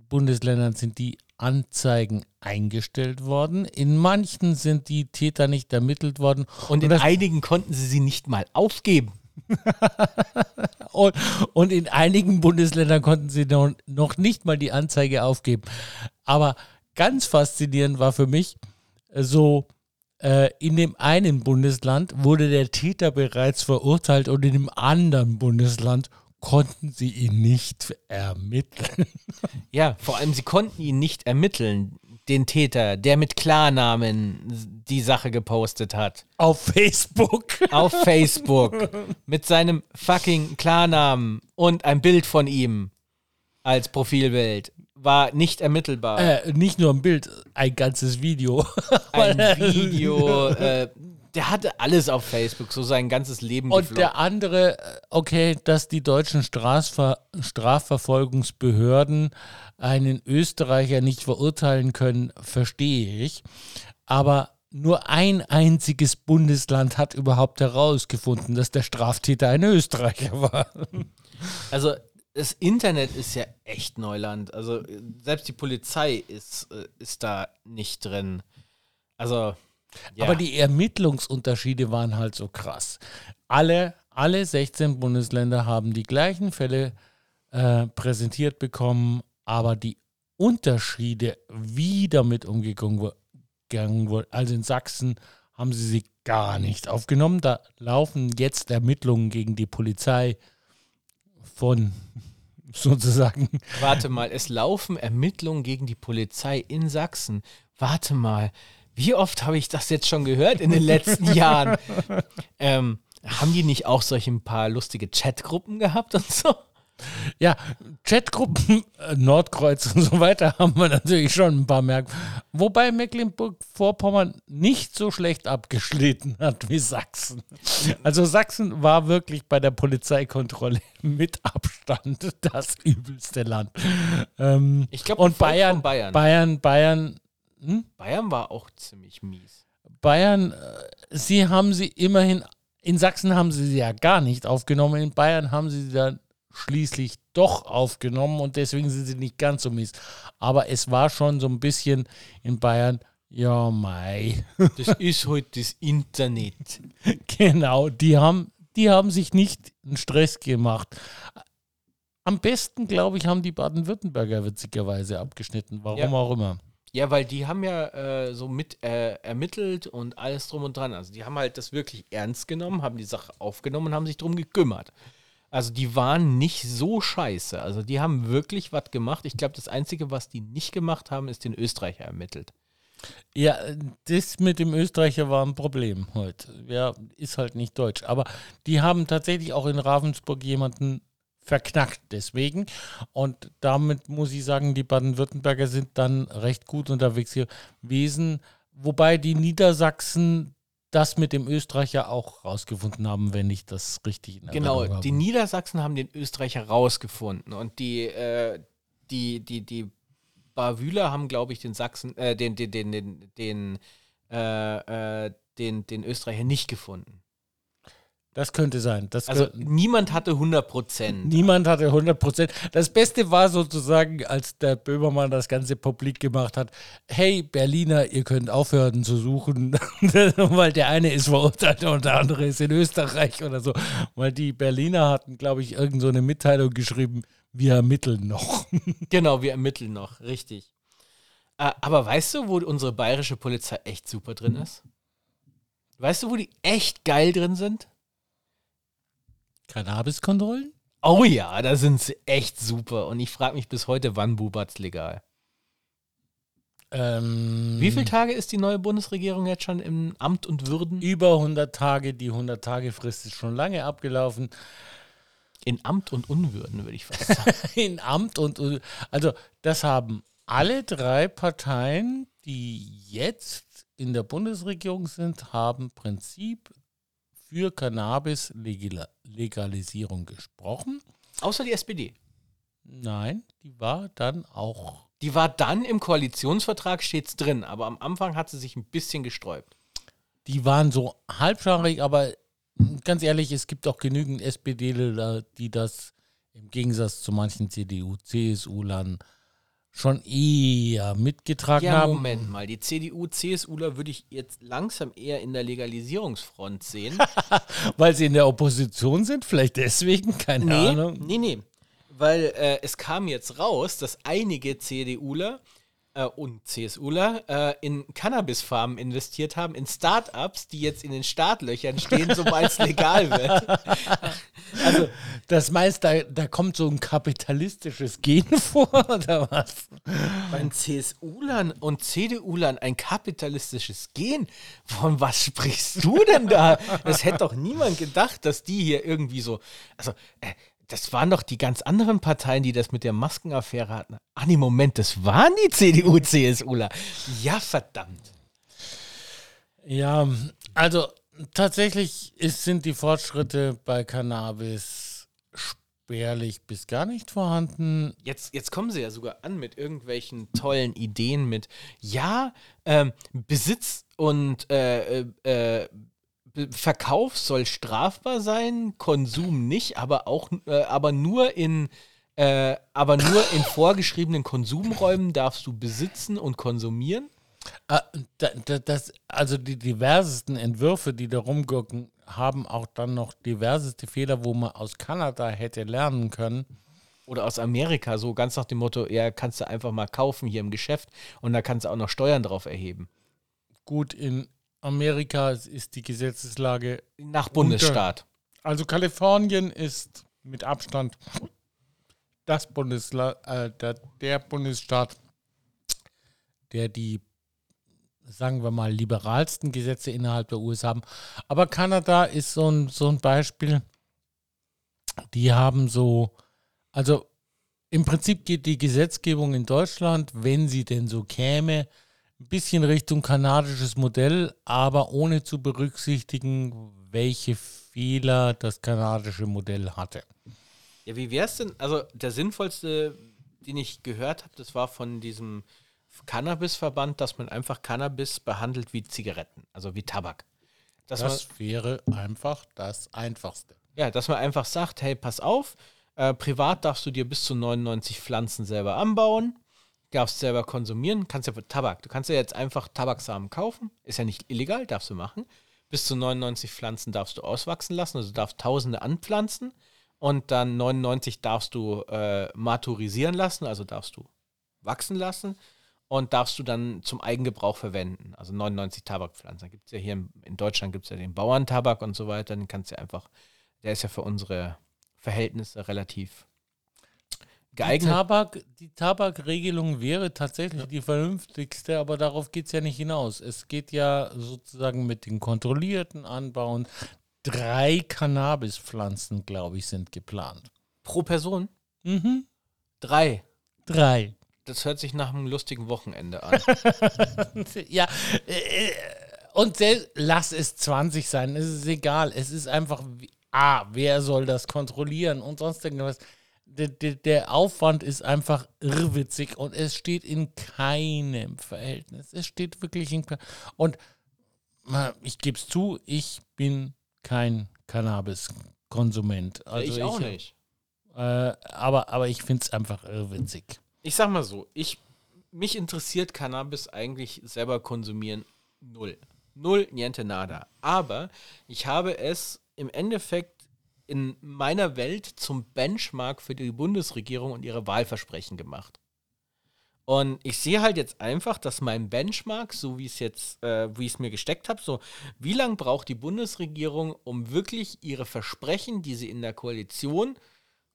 Bundesländern sind die Anzeigen eingestellt worden. In manchen sind die Täter nicht ermittelt worden. Und in und einigen konnten sie sie nicht mal aufgeben. und, und, in einigen Bundesländern konnten sie noch, noch nicht mal die Anzeige aufgeben. Aber ganz faszinierend war für mich so, äh, in dem einen Bundesland wurde der Täter bereits verurteilt und in dem anderen Bundesland konnten sie ihn nicht ermitteln. Ja, vor allem sie konnten ihn nicht ermitteln, den Täter, der mit Klarnamen die Sache gepostet hat. Auf Facebook. Auf Facebook. mit seinem fucking Klarnamen und ein Bild von ihm als Profilbild. War nicht ermittelbar. Äh, nicht nur ein Bild, ein ganzes Video. ein Video, äh, der hatte alles auf Facebook, so sein ganzes Leben. Und gefloppt. der andere, äh, okay, dass die deutschen Strafver Strafverfolgungsbehörden einen Österreicher nicht verurteilen können, verstehe ich. Aber nur ein einziges Bundesland hat überhaupt herausgefunden, dass der Straftäter ein Österreicher war. Also das Internet ist ja echt Neuland. Also selbst die Polizei ist, äh, ist da nicht drin. Also ja. Aber die Ermittlungsunterschiede waren halt so krass. Alle, alle 16 Bundesländer haben die gleichen Fälle äh, präsentiert bekommen, aber die Unterschiede, wie damit umgegangen wurde, also in Sachsen haben sie sie gar nicht aufgenommen. Da laufen jetzt Ermittlungen gegen die Polizei von sozusagen. Warte mal, es laufen Ermittlungen gegen die Polizei in Sachsen. Warte mal, wie oft habe ich das jetzt schon gehört in den letzten Jahren? Ähm, haben die nicht auch solche ein paar lustige Chatgruppen gehabt und so? Ja, Chatgruppen, äh, Nordkreuz und so weiter haben wir natürlich schon ein paar Merk. Wobei Mecklenburg-Vorpommern nicht so schlecht abgeschnitten hat wie Sachsen. Also Sachsen war wirklich bei der Polizeikontrolle mit Abstand das übelste Land. Ähm, ich glaube, und Bayern, Bayern, Bayern, Bayern hm? Bayern war auch ziemlich mies. Bayern, äh, sie haben sie immerhin, in Sachsen haben sie sie ja gar nicht aufgenommen, in Bayern haben sie sie dann schließlich doch aufgenommen und deswegen sind sie nicht ganz so mies. Aber es war schon so ein bisschen in Bayern, ja, mei. Das ist heute halt das Internet. genau, die haben, die haben sich nicht einen Stress gemacht. Am besten, glaube ich, haben die Baden-Württemberger witzigerweise abgeschnitten, warum ja. auch immer. Ja, weil die haben ja äh, so mit äh, ermittelt und alles drum und dran. Also die haben halt das wirklich ernst genommen, haben die Sache aufgenommen und haben sich drum gekümmert. Also die waren nicht so scheiße. Also die haben wirklich was gemacht. Ich glaube, das Einzige, was die nicht gemacht haben, ist den Österreicher ermittelt. Ja, das mit dem Österreicher war ein Problem heute. Ja, ist halt nicht deutsch. Aber die haben tatsächlich auch in Ravensburg jemanden verknackt deswegen. Und damit muss ich sagen, die Baden-Württemberger sind dann recht gut unterwegs gewesen. Wobei die Niedersachsen das mit dem Österreicher auch rausgefunden haben, wenn ich das richtig in Genau, habe. die Niedersachsen haben den Österreicher rausgefunden und die, äh, die, die, die Bavüler haben, glaube ich, den Sachsen, äh, den, den, den, den, den, äh, äh den, den Österreicher nicht gefunden. Das könnte sein. Das also niemand hatte 100 Prozent. Niemand hatte 100 Prozent. Das Beste war sozusagen, als der Böhmermann das ganze publik gemacht hat, hey Berliner, ihr könnt aufhören zu suchen, weil der eine ist verurteilt und der andere ist in Österreich oder so. Weil die Berliner hatten, glaube ich, irgend so eine Mitteilung geschrieben, wir ermitteln noch. genau, wir ermitteln noch, richtig. Äh, aber weißt du, wo unsere bayerische Polizei echt super drin ist? Weißt du, wo die echt geil drin sind? Cannabiskontrollen? Oh ja, da sind sie echt super. Und ich frage mich bis heute, wann Bubat's legal? Ähm, Wie viele Tage ist die neue Bundesregierung jetzt schon im Amt und Würden? Über 100 Tage. Die 100-Tage-Frist ist schon lange abgelaufen. In Amt und Unwürden, würde ich fast sagen. In Amt und Unwürden. Also, das haben alle drei Parteien, die jetzt in der Bundesregierung sind, haben Prinzip für Cannabis-Legalisierung gesprochen. Außer die SPD. Nein, die war dann auch Die war dann im Koalitionsvertrag stets drin, aber am Anfang hat sie sich ein bisschen gesträubt. Die waren so halbscharig, aber ganz ehrlich, es gibt auch genügend SPDler, die das im Gegensatz zu manchen CDU, CSU-Lern schon eher mitgetragen Ja, haben. Moment mal. Die CDU, CSUler würde ich jetzt langsam eher in der Legalisierungsfront sehen. Weil sie in der Opposition sind, vielleicht deswegen, keine nee, Ahnung. nee, nee. Weil äh, es kam jetzt raus, dass einige CDUler äh, und CSUler äh, in Cannabisfarmen investiert haben, in Startups, die jetzt in den Startlöchern stehen, sobald es legal wird. Also, das meinst da, da kommt so ein kapitalistisches Gen vor, oder was? Bei CSUlern und CDUlern ein kapitalistisches Gen? Von was sprichst du denn da? Das hätte doch niemand gedacht, dass die hier irgendwie so. Also, äh, das waren doch die ganz anderen Parteien, die das mit der Maskenaffäre hatten. Ah, nee, Moment, das waren die CDU, CSUler. Ja, verdammt. Ja, also tatsächlich ist, sind die Fortschritte bei Cannabis spärlich bis gar nicht vorhanden. Jetzt, jetzt kommen sie ja sogar an mit irgendwelchen tollen Ideen mit, ja, ähm, Besitz und äh, äh, äh, Verkauf soll strafbar sein, Konsum nicht, aber auch, äh, aber nur in, äh, aber nur in vorgeschriebenen Konsumräumen darfst du besitzen und konsumieren. Ah, da, da, das, also die diversesten Entwürfe, die da rumgucken, haben auch dann noch diverseste Fehler, wo man aus Kanada hätte lernen können. Oder aus Amerika, so ganz nach dem Motto, ja, kannst du einfach mal kaufen hier im Geschäft und da kannst du auch noch Steuern drauf erheben. Gut, in Amerika ist die Gesetzeslage, Nach Bundesstaat. also Kalifornien ist mit Abstand das Bundesla äh, der, der Bundesstaat, der die, sagen wir mal, liberalsten Gesetze innerhalb der USA haben. Aber Kanada ist so ein, so ein Beispiel. Die haben so, also im Prinzip geht die Gesetzgebung in Deutschland, wenn sie denn so käme, ein bisschen Richtung kanadisches Modell, aber ohne zu berücksichtigen, welche Fehler das kanadische Modell hatte. Ja, wie wäre es denn? Also der sinnvollste, den ich gehört habe, das war von diesem Cannabisverband, dass man einfach Cannabis behandelt wie Zigaretten, also wie Tabak. Dass man, Das wäre einfach das Einfachste. ja, dass man einfach sagt, hey, pass auf, äh, privat darfst du dir bis zu 99 Pflanzen selber anbauen, darfst selber konsumieren, kannst ja für Tabak, du kannst ja jetzt einfach Tabaksamen kaufen, ist ja nicht illegal, darfst du machen. Bis zu 99 Pflanzen darfst du auswachsen lassen, also du darfst Tausende anpflanzen und dann 99 darfst du äh, maturisieren lassen, also darfst du wachsen lassen und darfst du dann zum Eigengebrauch verwenden. Also 99 Tabakpflanzen. Gibt es ja hier in, in Deutschland gibt es ja den Bauerntabak und so weiter. Den kannst du einfach, der ist ja für unsere Verhältnisse relativ Die, geeignet. Tabak, die Tabakregelung wäre tatsächlich die vernünftigste, aber darauf geht es ja nicht hinaus. Es geht ja sozusagen mit den kontrollierten Anbauen. Drei Cannabispflanzen, glaube ich, sind geplant. Pro Person Mhm. drei. Drei. Das hört sich nach einem lustigen Wochenende an. ja, äh, und lass es 20 sein, es ist egal. Es ist einfach, ah, wer soll das kontrollieren und sonst irgendwas. Der, der, der Aufwand ist einfach irrwitzig und es steht in keinem Verhältnis. Es steht wirklich in keinem. Und ich gebe es zu, ich bin kein Cannabis-Konsument. Also ich auch nicht. Äh, aber, aber ich finde es einfach irrwitzig. Ich sag mal so, ich, mich interessiert Cannabis eigentlich selber konsumieren null. Null, niente nada. Aber ich habe es im Endeffekt in meiner Welt zum Benchmark für die Bundesregierung und ihre Wahlversprechen gemacht. Und ich sehe halt jetzt einfach, dass mein Benchmark, so wie es jetzt, äh, wie ich es mir gesteckt habe, so, wie lange braucht die Bundesregierung, um wirklich ihre Versprechen, die sie in der Koalition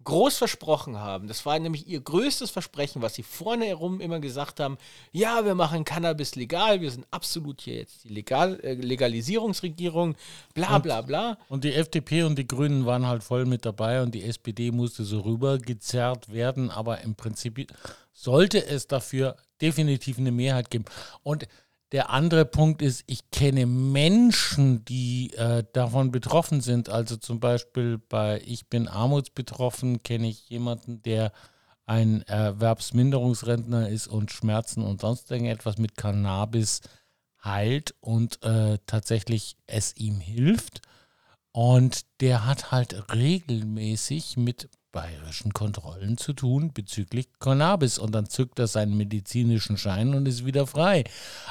groß versprochen haben. Das war nämlich ihr größtes Versprechen, was sie vorne herum immer gesagt haben. Ja, wir machen Cannabis legal, wir sind absolut hier jetzt die legal, äh, Legalisierungsregierung, bla bla bla. Und die FDP und die Grünen waren halt voll mit dabei und die SPD musste so rübergezerrt werden, aber im Prinzip sollte es dafür definitiv eine Mehrheit geben. Und der andere Punkt ist, ich kenne Menschen, die äh, davon betroffen sind. Also zum Beispiel bei Ich bin armutsbetroffen, kenne ich jemanden, der ein Erwerbsminderungsrentner ist und Schmerzen und sonst irgendetwas mit Cannabis heilt und äh, tatsächlich es ihm hilft. Und der hat halt regelmäßig mit bayerischen Kontrollen zu tun bezüglich Cannabis. Und dann zückt er seinen medizinischen Schein und ist wieder frei.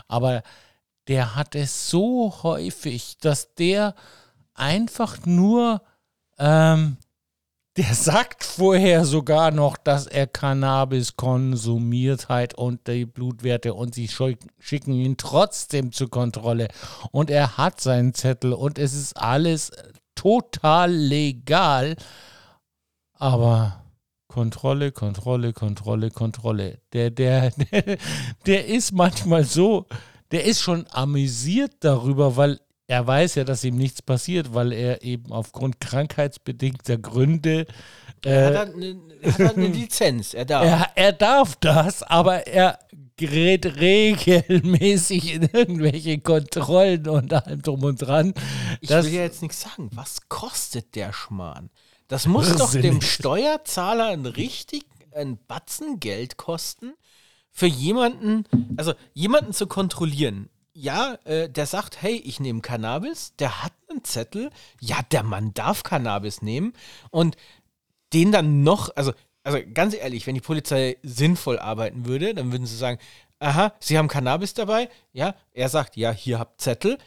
Aber der hat es so häufig, dass der einfach nur ähm, der sagt vorher sogar noch, dass er Cannabis konsumiert hat und die Blutwerte und sie schicken ihn trotzdem zur Kontrolle. Und er hat seinen Zettel und es ist alles total legal. Aber Kontrolle, Kontrolle, Kontrolle, Kontrolle. Der, der, der, der ist manchmal so, der ist schon amüsiert darüber, weil er weiß ja, dass ihm nichts passiert, weil er eben aufgrund krankheitsbedingter Gründe. Äh, er, hat halt eine, hat eine Lizenz, er darf. Er, er darf das, aber er gerät regelmäßig in irgendwelche Kontrollen und allem drum und dran. Ich will ja jetzt nichts sagen. Was kostet der Schmarrn? Das muss doch dem. Steuerzahler ein richtig ein Batzen Geld kosten, für jemanden, also jemanden zu kontrollieren. Ja, äh, der sagt, hey, ich nehme Cannabis, der hat einen Zettel, ja, der Mann darf Cannabis nehmen. Und den dann noch, also, also ganz ehrlich, wenn die Polizei sinnvoll arbeiten würde, dann würden sie sagen, aha, Sie haben Cannabis dabei, ja, er sagt, ja, hier habt Zettel,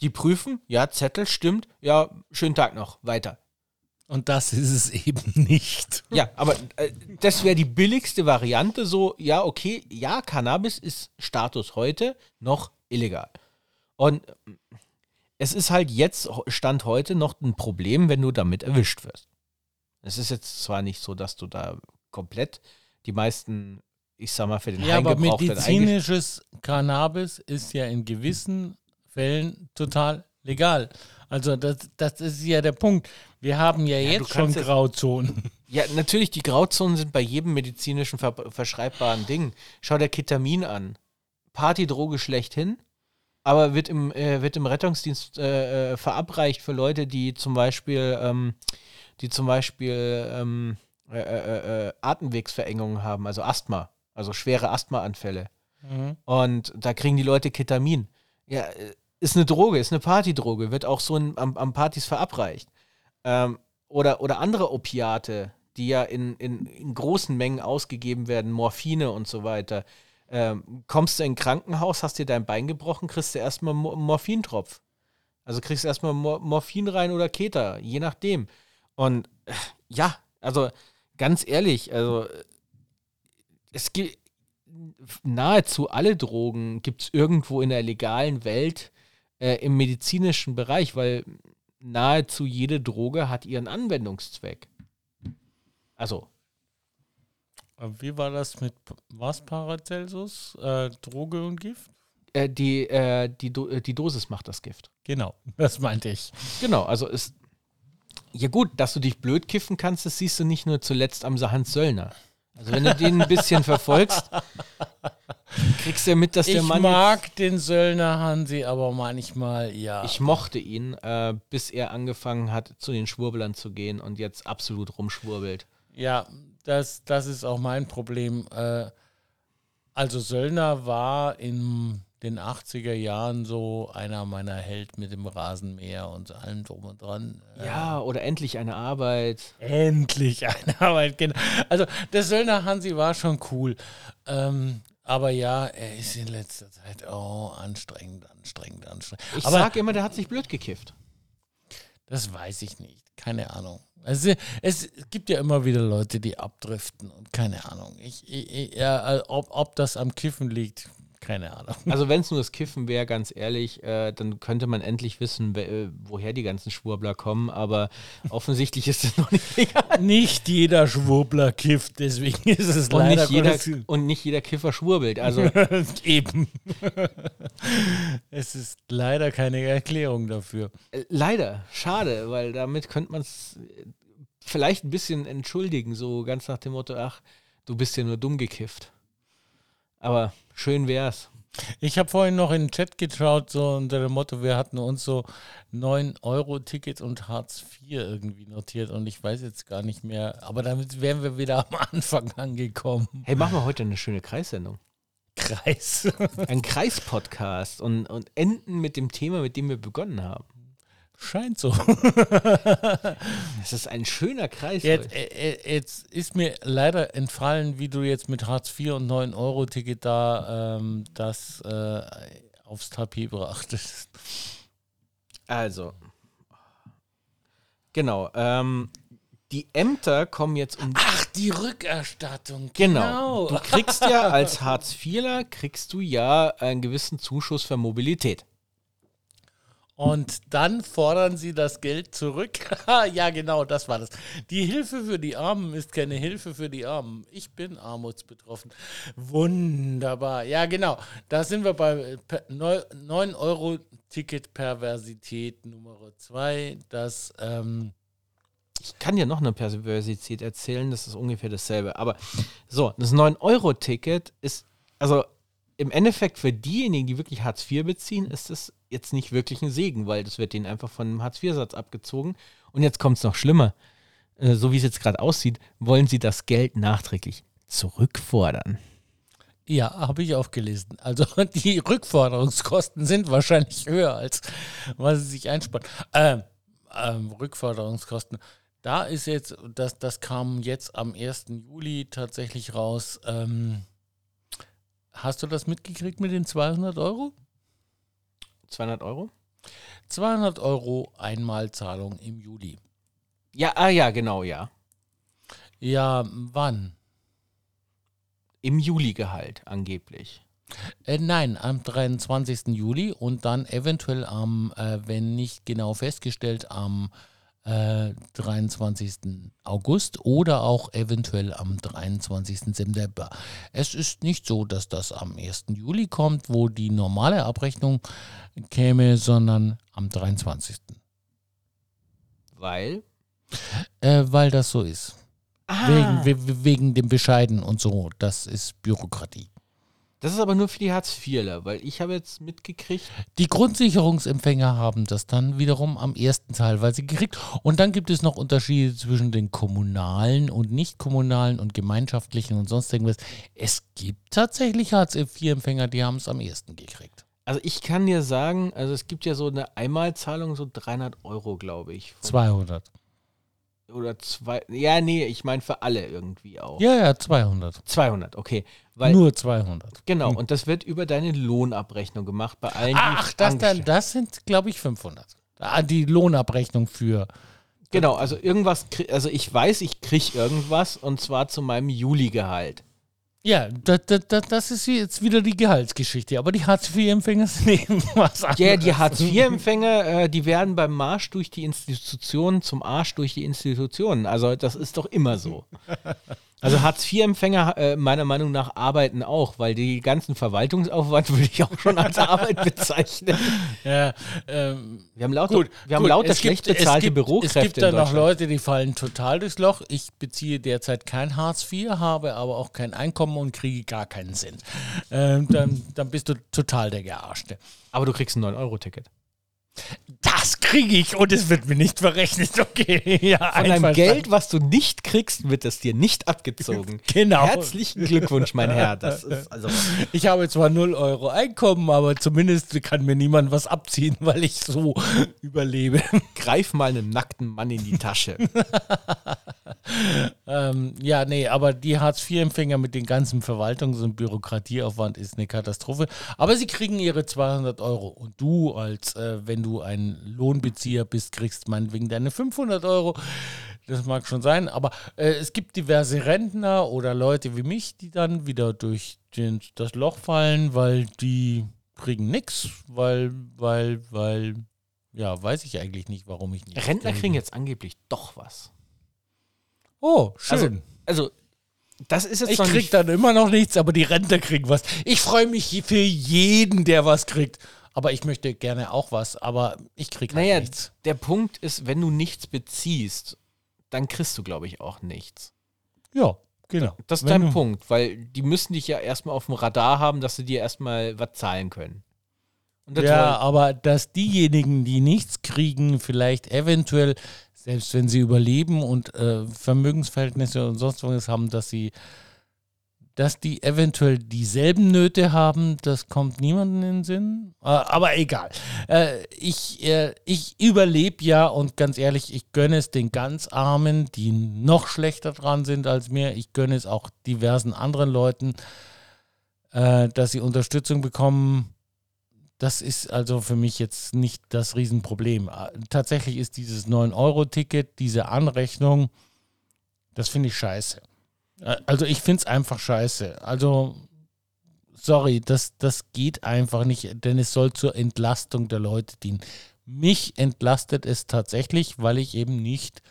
die prüfen, ja, Zettel stimmt, ja, schönen Tag noch, weiter. Und das ist es eben nicht. Ja, aber äh, das wäre die billigste Variante, so, ja, okay, ja, Cannabis ist Status heute noch illegal. Und es ist halt jetzt, Stand heute, noch ein Problem, wenn du damit erwischt wirst. Es ist jetzt zwar nicht so, dass du da komplett die meisten, ich sag mal, für den Ja, aber medizinisches Cannabis ist ja in gewissen Fällen total legal. Also das, das ist ja der Punkt. Wir haben ja, ja jetzt schon Grauzonen. Ja, natürlich, die Grauzonen sind bei jedem medizinischen ver verschreibbaren Ding. Schau dir Ketamin an. Partydroge schlechthin, aber wird im, äh, wird im Rettungsdienst äh, äh, verabreicht für Leute, die zum Beispiel, ähm, die zum Beispiel ähm, äh, äh, äh Atemwegsverengungen haben, also Asthma, also schwere Asthmaanfälle. Mhm. Und da kriegen die Leute Ketamin. Ja, ist eine Droge, ist eine Partydroge, wird auch so in, am, am Partys verabreicht. Ähm, oder, oder andere Opiate, die ja in, in, in großen Mengen ausgegeben werden, Morphine und so weiter ähm, kommst du in ein Krankenhaus, hast dir dein Bein gebrochen, kriegst du erstmal einen Morphintropf. Also kriegst du erstmal Mor Morphin rein oder Keter, je nachdem. Und äh, ja, also ganz ehrlich, also es gibt nahezu alle Drogen gibt es irgendwo in der legalen Welt äh, im medizinischen Bereich, weil nahezu jede Droge hat ihren Anwendungszweck. Also wie war das mit was Paracelsus? Äh, Droge und Gift? Äh, die, äh, die, Do äh, die Dosis macht das Gift. Genau, das meinte ich. Genau, also ist. Ja, gut, dass du dich blöd kiffen kannst, das siehst du nicht nur zuletzt am Hans Söllner. Also, wenn du den ein bisschen verfolgst, kriegst du ja mit, dass ich der Mann. Ich mag den Söllner Hansi, aber manchmal, ja. Ich mochte ihn, äh, bis er angefangen hat, zu den Schwurblern zu gehen und jetzt absolut rumschwurbelt. Ja, das, das ist auch mein Problem. Äh, also Söllner war in den 80er Jahren so einer meiner Held mit dem Rasenmäher und allem drum und dran. Äh, ja, oder endlich eine Arbeit. Endlich eine Arbeit, genau. Also der Söllner Hansi war schon cool. Ähm, aber ja, er ist in letzter Zeit oh, anstrengend, anstrengend, anstrengend. Ich aber, sag immer, der hat sich blöd gekifft. Das weiß ich nicht. Keine Ahnung. Also, es gibt ja immer wieder Leute, die abdriften und keine Ahnung. Ich, ich, ja, ob, ob das am Kiffen liegt, keine Ahnung. Also wenn es nur das Kiffen wäre, ganz ehrlich, äh, dann könnte man endlich wissen, äh, woher die ganzen Schwurbler kommen, aber offensichtlich ist es noch nicht egal. Nicht jeder Schwurbler kifft, deswegen ist es und leider nicht jeder, Und nicht jeder Kiffer schwurbelt, also eben. es ist leider keine Erklärung dafür. Äh, leider, schade, weil damit könnte man es vielleicht ein bisschen entschuldigen, so ganz nach dem Motto, ach, du bist ja nur dumm gekifft. Aber schön wär's. Ich habe vorhin noch in den Chat geschaut, so unter dem Motto, wir hatten uns so 9-Euro-Ticket und Hartz IV irgendwie notiert und ich weiß jetzt gar nicht mehr, aber damit wären wir wieder am Anfang angekommen. Hey, machen wir heute eine schöne Kreissendung. Kreis. Ein Kreispodcast und, und enden mit dem Thema, mit dem wir begonnen haben. Scheint so. Es ist ein schöner Kreis. Jetzt, äh, äh, jetzt ist mir leider entfallen, wie du jetzt mit Hartz IV und 9-Euro-Ticket da ähm, das äh, aufs Tapet brachtest. Also, genau. Ähm, die Ämter kommen jetzt um. Ach, die Rückerstattung. Genau. Du kriegst ja als Hartz IVler, kriegst du ja einen gewissen Zuschuss für Mobilität. Und dann fordern sie das Geld zurück. ja, genau, das war das. Die Hilfe für die Armen ist keine Hilfe für die Armen. Ich bin armutsbetroffen. Wunderbar. Ja, genau. Da sind wir bei 9 Euro Ticket-Perversität Nummer 2. Das, ähm, Ich kann dir noch eine Perversität erzählen, das ist ungefähr dasselbe. Aber so, das 9-Euro-Ticket ist, also im Endeffekt für diejenigen, die wirklich Hartz IV beziehen, ist das jetzt nicht wirklich ein Segen, weil das wird denen einfach von dem Hartz IV-Satz abgezogen. Und jetzt kommt es noch schlimmer. Äh, so wie es jetzt gerade aussieht, wollen sie das Geld nachträglich zurückfordern. ja, habe ich auch gelesen. Also die Rückforderungskosten sind wahrscheinlich höher, als was sie sich einsparen. Ähm, ähm, Rückforderungskosten. Da ist jetzt, das, das kam jetzt am 1. Juli tatsächlich raus. Ähm, hast du das mitgekriegt mit den 200 Euro? 200 Euro? 200 Euro Einmalzahlung im Juli. Ja, ah ja, genau, ja. Ja, wann? Im Juli-Gehalt angeblich. Äh, nein, am 23. Juli und dann eventuell am, äh, wenn nicht genau festgestellt, am äh, 23. August oder auch eventuell am 23. September. Es ist nicht so, dass das am 1. Juli kommt, wo die normale Abrechnung käme, sondern am 23. Weil? Äh, weil das so ist. Ah, Wegen, we- wegen dem Bescheiden und so. Das ist Bürokratie. Das ist aber nur für die Hartz IVler, weil ich habe jetzt mitgekriegt, Die Grundsicherungsempfänger haben das dann wiederum am ersten teilweise gekriegt. Und dann gibt es noch Unterschiede zwischen den kommunalen und nicht kommunalen und gemeinschaftlichen und sonst irgendwas. Es gibt tatsächlich Hartz-IV-Empfänger, die haben es am ersten gekriegt. also ich kann dir sagen, also es gibt ja so eine Einmalzahlung, so 300 Euro, glaube ich. Von- 200. Oder zwei, ja, nee, ich meine für alle irgendwie auch. Ja, ja, 200. 200, okay. Weil, Nur 200. genau, und das wird über deine Lohnabrechnung gemacht bei allen, Ach, das, dann, das sind, glaube ich, 500. Ah, die Lohnabrechnung für. Genau, also irgendwas, also ich weiß, ich kriege irgendwas und zwar zu meinem Juli-Gehalt. Ja, das, das, das ist jetzt wieder die Gehaltsgeschichte. Aber die Hartz-IV-Empfänger sind eben was anderes. Ja, die Hartz-IV-Empfänger, äh, die werden beim Marsch durch die Institutionen zum Arsch durch die Institutionen. Also das ist doch immer so. Also Hartz-IV-Empfänger äh, meiner Meinung nach arbeiten auch, weil die ganzen Verwaltungsaufwand würde ich auch schon als Arbeit bezeichnen. Ja, ähm, Wir haben lauter, Gut, wir haben gut, lauter schlecht gibt- bezahlte es gibt, Bürokräfte Es gibt da noch. Leute, die fallen total durchs Loch. Ich beziehe derzeit kein Hartz IV, habe aber auch kein Einkommen und kriege gar keinen Cent. Ähm, dann, dann bist du total der Gearschte. Aber du kriegst ein 9-Euro-Ticket. Das kriege ich und es wird mir nicht verrechnet. Okay, ja, Von deinem. Geld, was du nicht kriegst, wird es dir nicht abgezogen. Genau. Herzlichen Glückwunsch, mein Herr. Das ist also. Ich habe zwar 0 Euro Einkommen, aber zumindest kann mir niemand was abziehen, weil ich so überlebe. Greif mal einen nackten Mann in die Tasche. Ähm, ja, nee, aber die Hartz-IV-Empfänger mit den ganzen Verwaltungs- und Bürokratieaufwand ist eine Katastrophe. Aber sie kriegen ihre 200 Euro. Und du, als äh, wenn du ein Lohnbezieher bist, kriegst meinetwegen deine 500 Euro. Das mag schon sein, aber äh, es gibt diverse Rentner oder Leute wie mich, die dann wieder durch den, das Loch fallen, weil die kriegen nichts, weil, weil, weil, ja, weiß ich eigentlich nicht, warum ich nicht. Rentner kriegen jetzt angeblich doch was. Oh, schön. Also, also das ist jetzt Ich krieg dann immer noch nichts, aber die Rentner kriegen was. Ich freue mich für jeden, der was kriegt. Aber ich möchte gerne auch was, aber ich krieg halt Naja, nichts. der Punkt ist, wenn du nichts beziehst, dann kriegst du, glaube ich, auch nichts. Ja, Genau. Das ist Wenn dein Punkt, weil die müssen dich ja erstmal auf dem Radar haben, dass sie dir erstmal was zahlen können. Ja, aber dass diejenigen, die nichts kriegen, vielleicht eventuell, selbst wenn sie überleben und äh, Vermögensverhältnisse und sonst was haben, dass sie, dass die eventuell dieselben Nöte haben, das kommt niemandem in den Sinn. Äh, aber egal. Äh, ich äh, ich überlebe ja und ganz ehrlich, ich gönne es den ganz Armen, die noch schlechter dran sind als mir. Ich gönne es auch diversen anderen Leuten, dass sie Unterstützung bekommen. Das ist also für mich jetzt nicht das Riesenproblem. Tatsächlich ist dieses 9-Euro-Ticket, diese Anrechnung, das finde ich scheiße. Also ich finde es einfach scheiße. Also, sorry, das, das geht einfach nicht, denn es soll zur Entlastung der Leute dienen. Mich entlastet es tatsächlich, weil ich eben nicht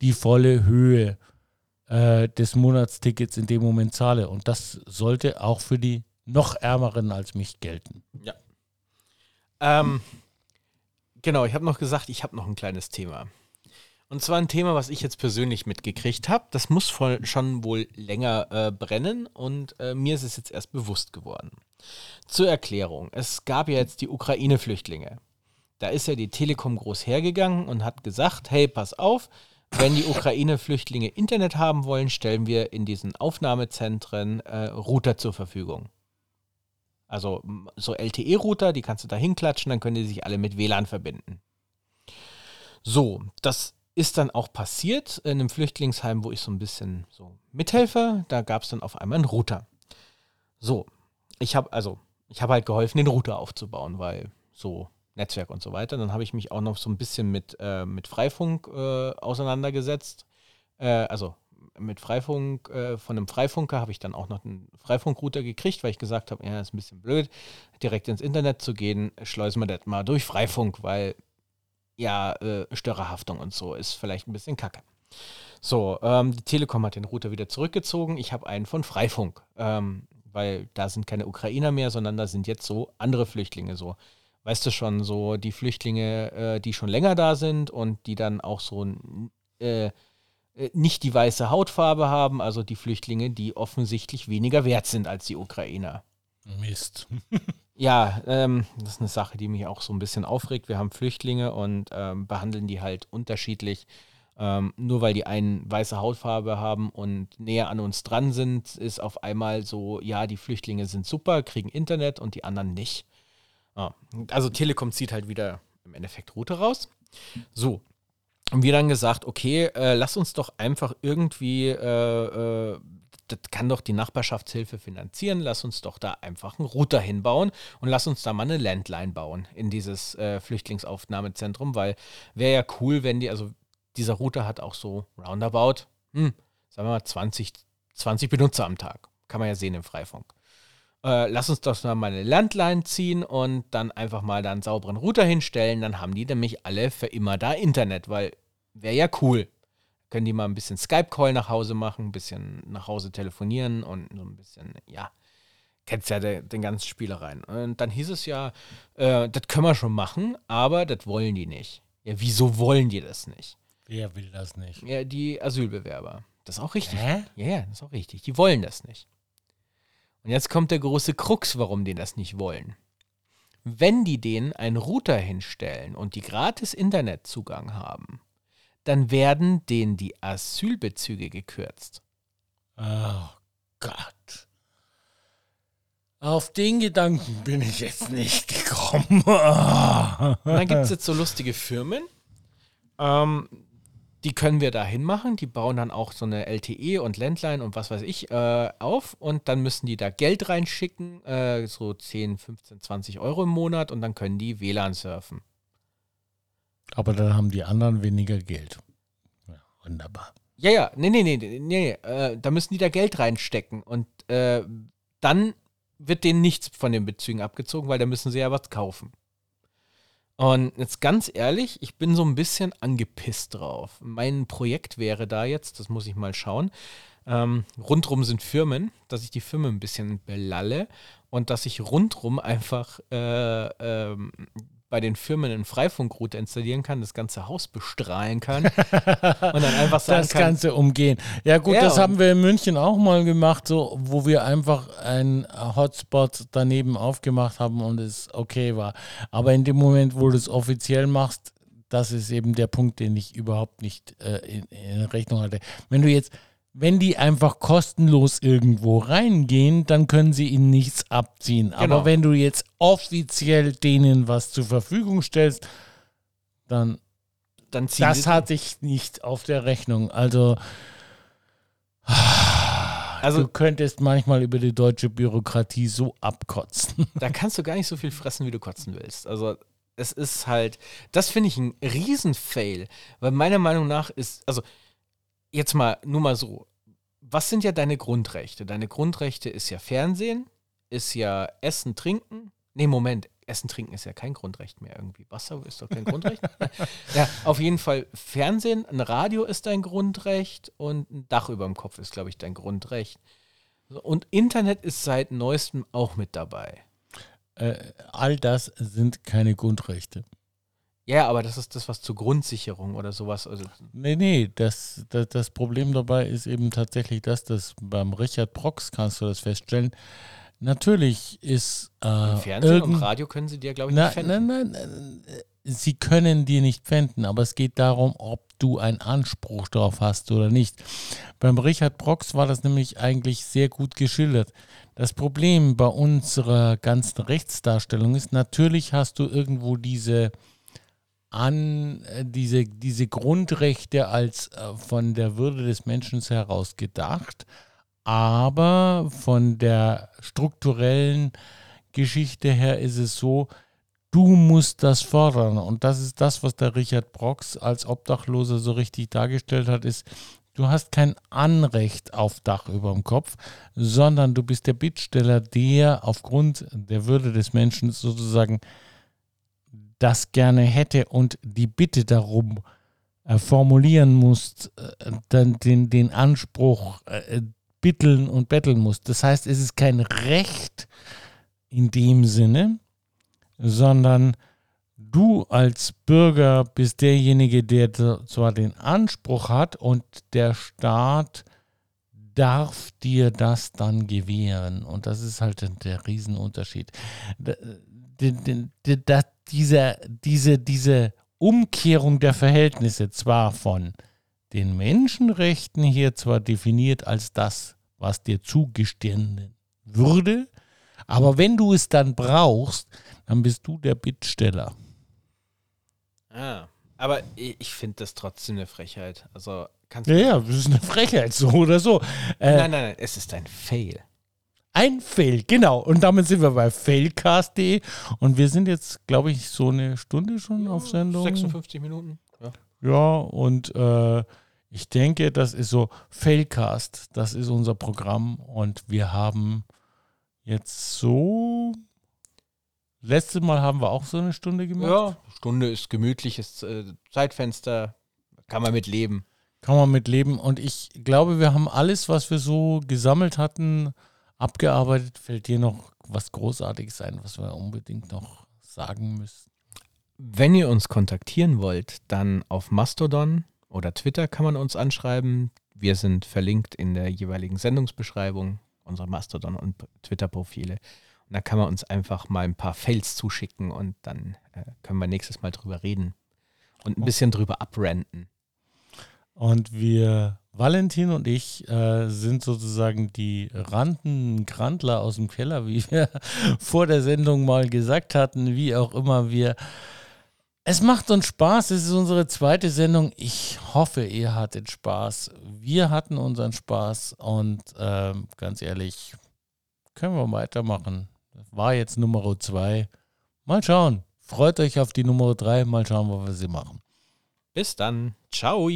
die volle Höhe äh, des Monatstickets in dem Moment zahle. Und das sollte auch für die noch Ärmeren als mich gelten. Ähm, genau, ich habe noch gesagt, ich habe noch ein kleines Thema. Und zwar ein Thema, was ich jetzt persönlich mitgekriegt habe. Das muss voll, schon wohl länger äh, brennen und äh, mir ist es jetzt erst bewusst geworden. Zur Erklärung, es gab ja jetzt die Ukraine-Flüchtlinge. Da ist ja die Telekom groß hergegangen und hat gesagt, hey, pass auf, wenn die Ukraine-Flüchtlinge Internet haben wollen, stellen wir in diesen Aufnahmezentren äh, Router zur Verfügung. Also so LTE-Router, die kannst du da hinklatschen, dann können die sich alle mit WLAN verbinden. So, das ist dann auch passiert in einem Flüchtlingsheim, wo ich so ein bisschen so mithelfe. Da gab es dann auf einmal einen Router. So, ich habe also, ich habe halt geholfen, den Router aufzubauen, weil so Netzwerk und so weiter. Dann habe ich mich auch noch so ein bisschen mit, äh, mit Freifunk äh, auseinandergesetzt. Äh, also mit Freifunk, äh, von einem Freifunker habe ich dann auch noch einen Freifunkrouter gekriegt, weil ich gesagt habe, ja, ist ein bisschen blöd, direkt ins Internet zu gehen, schleusen wir das mal durch Freifunk, weil ja, äh, Störerhaftung und so ist vielleicht ein bisschen kacke. So, ähm, die Telekom hat den Router wieder zurückgezogen. Ich habe einen von Freifunk, ähm, weil da sind keine Ukrainer mehr, sondern da sind jetzt so andere Flüchtlinge so. Weißt du schon, so die Flüchtlinge, äh, die schon länger da sind und die dann auch so äh, äh, nicht die weiße Hautfarbe haben, also die Flüchtlinge, die offensichtlich weniger wert sind als die Ukrainer. Mist. Ja, ähm, das ist eine Sache, die mich auch so ein bisschen aufregt. Wir haben Flüchtlinge und ähm, behandeln die halt unterschiedlich. Ähm, nur weil die einen weiße Hautfarbe haben und näher an uns dran sind, ist auf einmal so, ja, die Flüchtlinge sind super, kriegen Internet und die anderen nicht. Ah, also Telekom zieht halt wieder im Endeffekt Route raus. So. Und wir dann gesagt, okay, äh, lass uns doch einfach irgendwie, äh, äh, das kann doch die Nachbarschaftshilfe finanzieren, lass uns doch da einfach einen Router hinbauen und lass uns da mal eine Landline bauen in dieses äh, Flüchtlingsaufnahmezentrum, weil wäre ja cool, wenn die, also dieser Router hat auch so roundabout, hm, sagen wir mal 20, 20 Benutzer am Tag. Kann man ja sehen im Freifunk. Äh, lass uns doch mal eine Landline ziehen und dann einfach mal da einen sauberen Router hinstellen. Dann haben die nämlich alle für immer da Internet, weil wäre ja cool. Können die mal ein bisschen Skype-Call nach Hause machen, ein bisschen nach Hause telefonieren und so ein bisschen, ja, kennst ja de, den ganzen Spielereien. Und dann hieß es ja, äh, das können wir schon machen, aber das wollen die nicht. Ja, wieso wollen die das nicht? Wer will das nicht? Ja, die Asylbewerber. Das ist auch richtig. Hä? Ja, ja, das ist auch richtig. Die wollen das nicht. Und jetzt kommt der große Krux, warum die das nicht wollen. Wenn die denen einen Router hinstellen und die gratis Internetzugang haben, dann werden denen die Asylbezüge gekürzt. Oh Gott. Auf den Gedanken bin ich jetzt nicht gekommen. Und dann gibt es jetzt so lustige Firmen, ähm, die können wir da hinmachen. Die bauen dann auch so eine LTE und Landline und was weiß ich äh, auf. Und dann müssen die da Geld reinschicken, äh, so 10, 15, 20 Euro im Monat. Und dann können die WLAN surfen. Aber dann haben die anderen weniger Geld. Ja, wunderbar. Ja, ja, nee, nee, nee, nee. Äh, da müssen die da Geld reinstecken. Und äh, dann wird denen nichts von den Bezügen abgezogen, weil da müssen sie ja was kaufen. Und jetzt ganz ehrlich, ich bin so ein bisschen angepisst drauf. Mein Projekt wäre da jetzt, das muss ich mal schauen. Ähm, rundrum sind Firmen, dass ich die Firmen ein bisschen belalle und dass ich rundrum einfach äh, ähm, bei den Firmen einen Freifunkrouter installieren kann, das ganze Haus bestrahlen kann und dann einfach sagen das kann, Ganze umgehen. Ja gut, Ja, das haben wir in München auch mal gemacht, so wo wir einfach einen Hotspot daneben aufgemacht haben und es okay war. Aber in dem Moment, wo du es offiziell machst, das ist eben der Punkt, den ich überhaupt nicht äh, in, in Rechnung hatte. Wenn du jetzt, wenn die einfach kostenlos irgendwo reingehen, dann können sie ihnen nichts abziehen. Genau. Aber wenn du jetzt offiziell denen was zur Verfügung stellst, dann dann ziehen das hatte ich nicht auf der Rechnung. Also, also du könntest manchmal über die deutsche Bürokratie so abkotzen. da kannst du gar nicht so viel fressen, wie du kotzen willst. Also es ist halt, das finde ich ein Riesenfail, weil meiner Meinung nach ist, also jetzt mal, nur mal so, was sind ja deine Grundrechte? Deine Grundrechte ist ja Fernsehen, ist ja Essen, Trinken. Nee, Moment, Essen, Trinken ist ja kein Grundrecht mehr irgendwie. Wasser ist doch kein Grundrecht. ja, auf jeden Fall Fernsehen, ein Radio ist dein Grundrecht und ein Dach über dem Kopf ist, glaube ich, dein Grundrecht. Und Internet ist seit neuestem auch mit dabei. Äh, all das sind keine Grundrechte. Ja, aber das ist das, was zur Grundsicherung oder sowas. Also, Nee, nee, das, das, das Problem dabei ist eben tatsächlich das, dass beim Richard Brox kannst du das feststellen. Natürlich ist äh, Im Fernsehen und Radio können sie dir, glaube ich, Na, nicht finden. nein, nein, äh, sie können dir nicht pfänden, aber es geht darum, ob du einen Anspruch darauf hast oder nicht. Beim Richard Brox war das nämlich eigentlich sehr gut geschildert. Das Problem bei unserer ganzen Rechtsdarstellung ist, natürlich hast du irgendwo diese an äh, diese, diese Grundrechte als äh, von der Würde des Menschen heraus gedacht, aber von der strukturellen Geschichte her ist es so, du musst das fördern. Und das ist das, was der Richard Brox als Obdachloser so richtig dargestellt hat, ist, du hast kein Anrecht auf Dach über dem Kopf, sondern du bist der Bittsteller, der aufgrund der Würde des Menschen sozusagen das gerne hätte und die Bitte darum äh, formulieren musst, äh, dann den, den Anspruch äh, bitteln und betteln musst. Das heißt, es ist kein Recht in dem Sinne, sondern du als Bürger bist derjenige, der zwar den Anspruch hat und der Staat darf dir das dann gewähren. Und das ist halt der Riesenunterschied. Da- die- die- die- da- Diese, diese, diese Umkehrung der Verhältnisse zwar von den Menschenrechten hier zwar definiert als das, was dir zugestanden würde, aber wenn du es dann brauchst, dann bist du der Bittsteller. Ah, aber ich, finde das trotzdem eine Frechheit. Also kannst Ja, ja, das ist eine Frechheit, so oder so. Äh, Nein, nein, nein, es ist ein Fail. Ein Fail, genau. Und damit sind wir bei failcast.de und wir sind jetzt, glaube ich, so eine Stunde schon auf Sendung. 56 Minuten. Ja. Ja, und äh, ich denke, das ist so Failcast, das ist unser Programm und wir haben jetzt so. Letztes Mal haben wir auch so eine Stunde gemacht. ja, Stunde ist gemütliches äh, Zeitfenster, kann man mit leben. Kann man mit leben. Und ich glaube, wir haben alles, was wir so gesammelt hatten, abgearbeitet. Fällt dir noch was Großartiges ein, was wir unbedingt noch sagen müssen? Wenn ihr uns kontaktieren wollt, dann auf Mastodon oder Twitter kann man uns anschreiben. Wir sind verlinkt in der jeweiligen Sendungsbeschreibung, unsere Mastodon- und Twitter-Profile. Und da kann man uns einfach mal ein paar Fails zuschicken und dann äh, können wir nächstes Mal drüber reden und ein bisschen drüber abrenten. Und wir, Valentin und ich, äh, sind sozusagen die Randen, Grandler aus dem Keller, wie wir vor der Sendung mal gesagt hatten, wie auch immer wir. Es macht uns Spaß, es ist unsere zweite Sendung. Ich hoffe, ihr hattet Spaß. Wir hatten unseren Spaß und ähm, ganz ehrlich, können wir weitermachen. War jetzt Nummer zwei. Mal schauen. Freut euch auf die Nummer drei. Mal schauen, was wir sie machen. Bis dann. Ciao.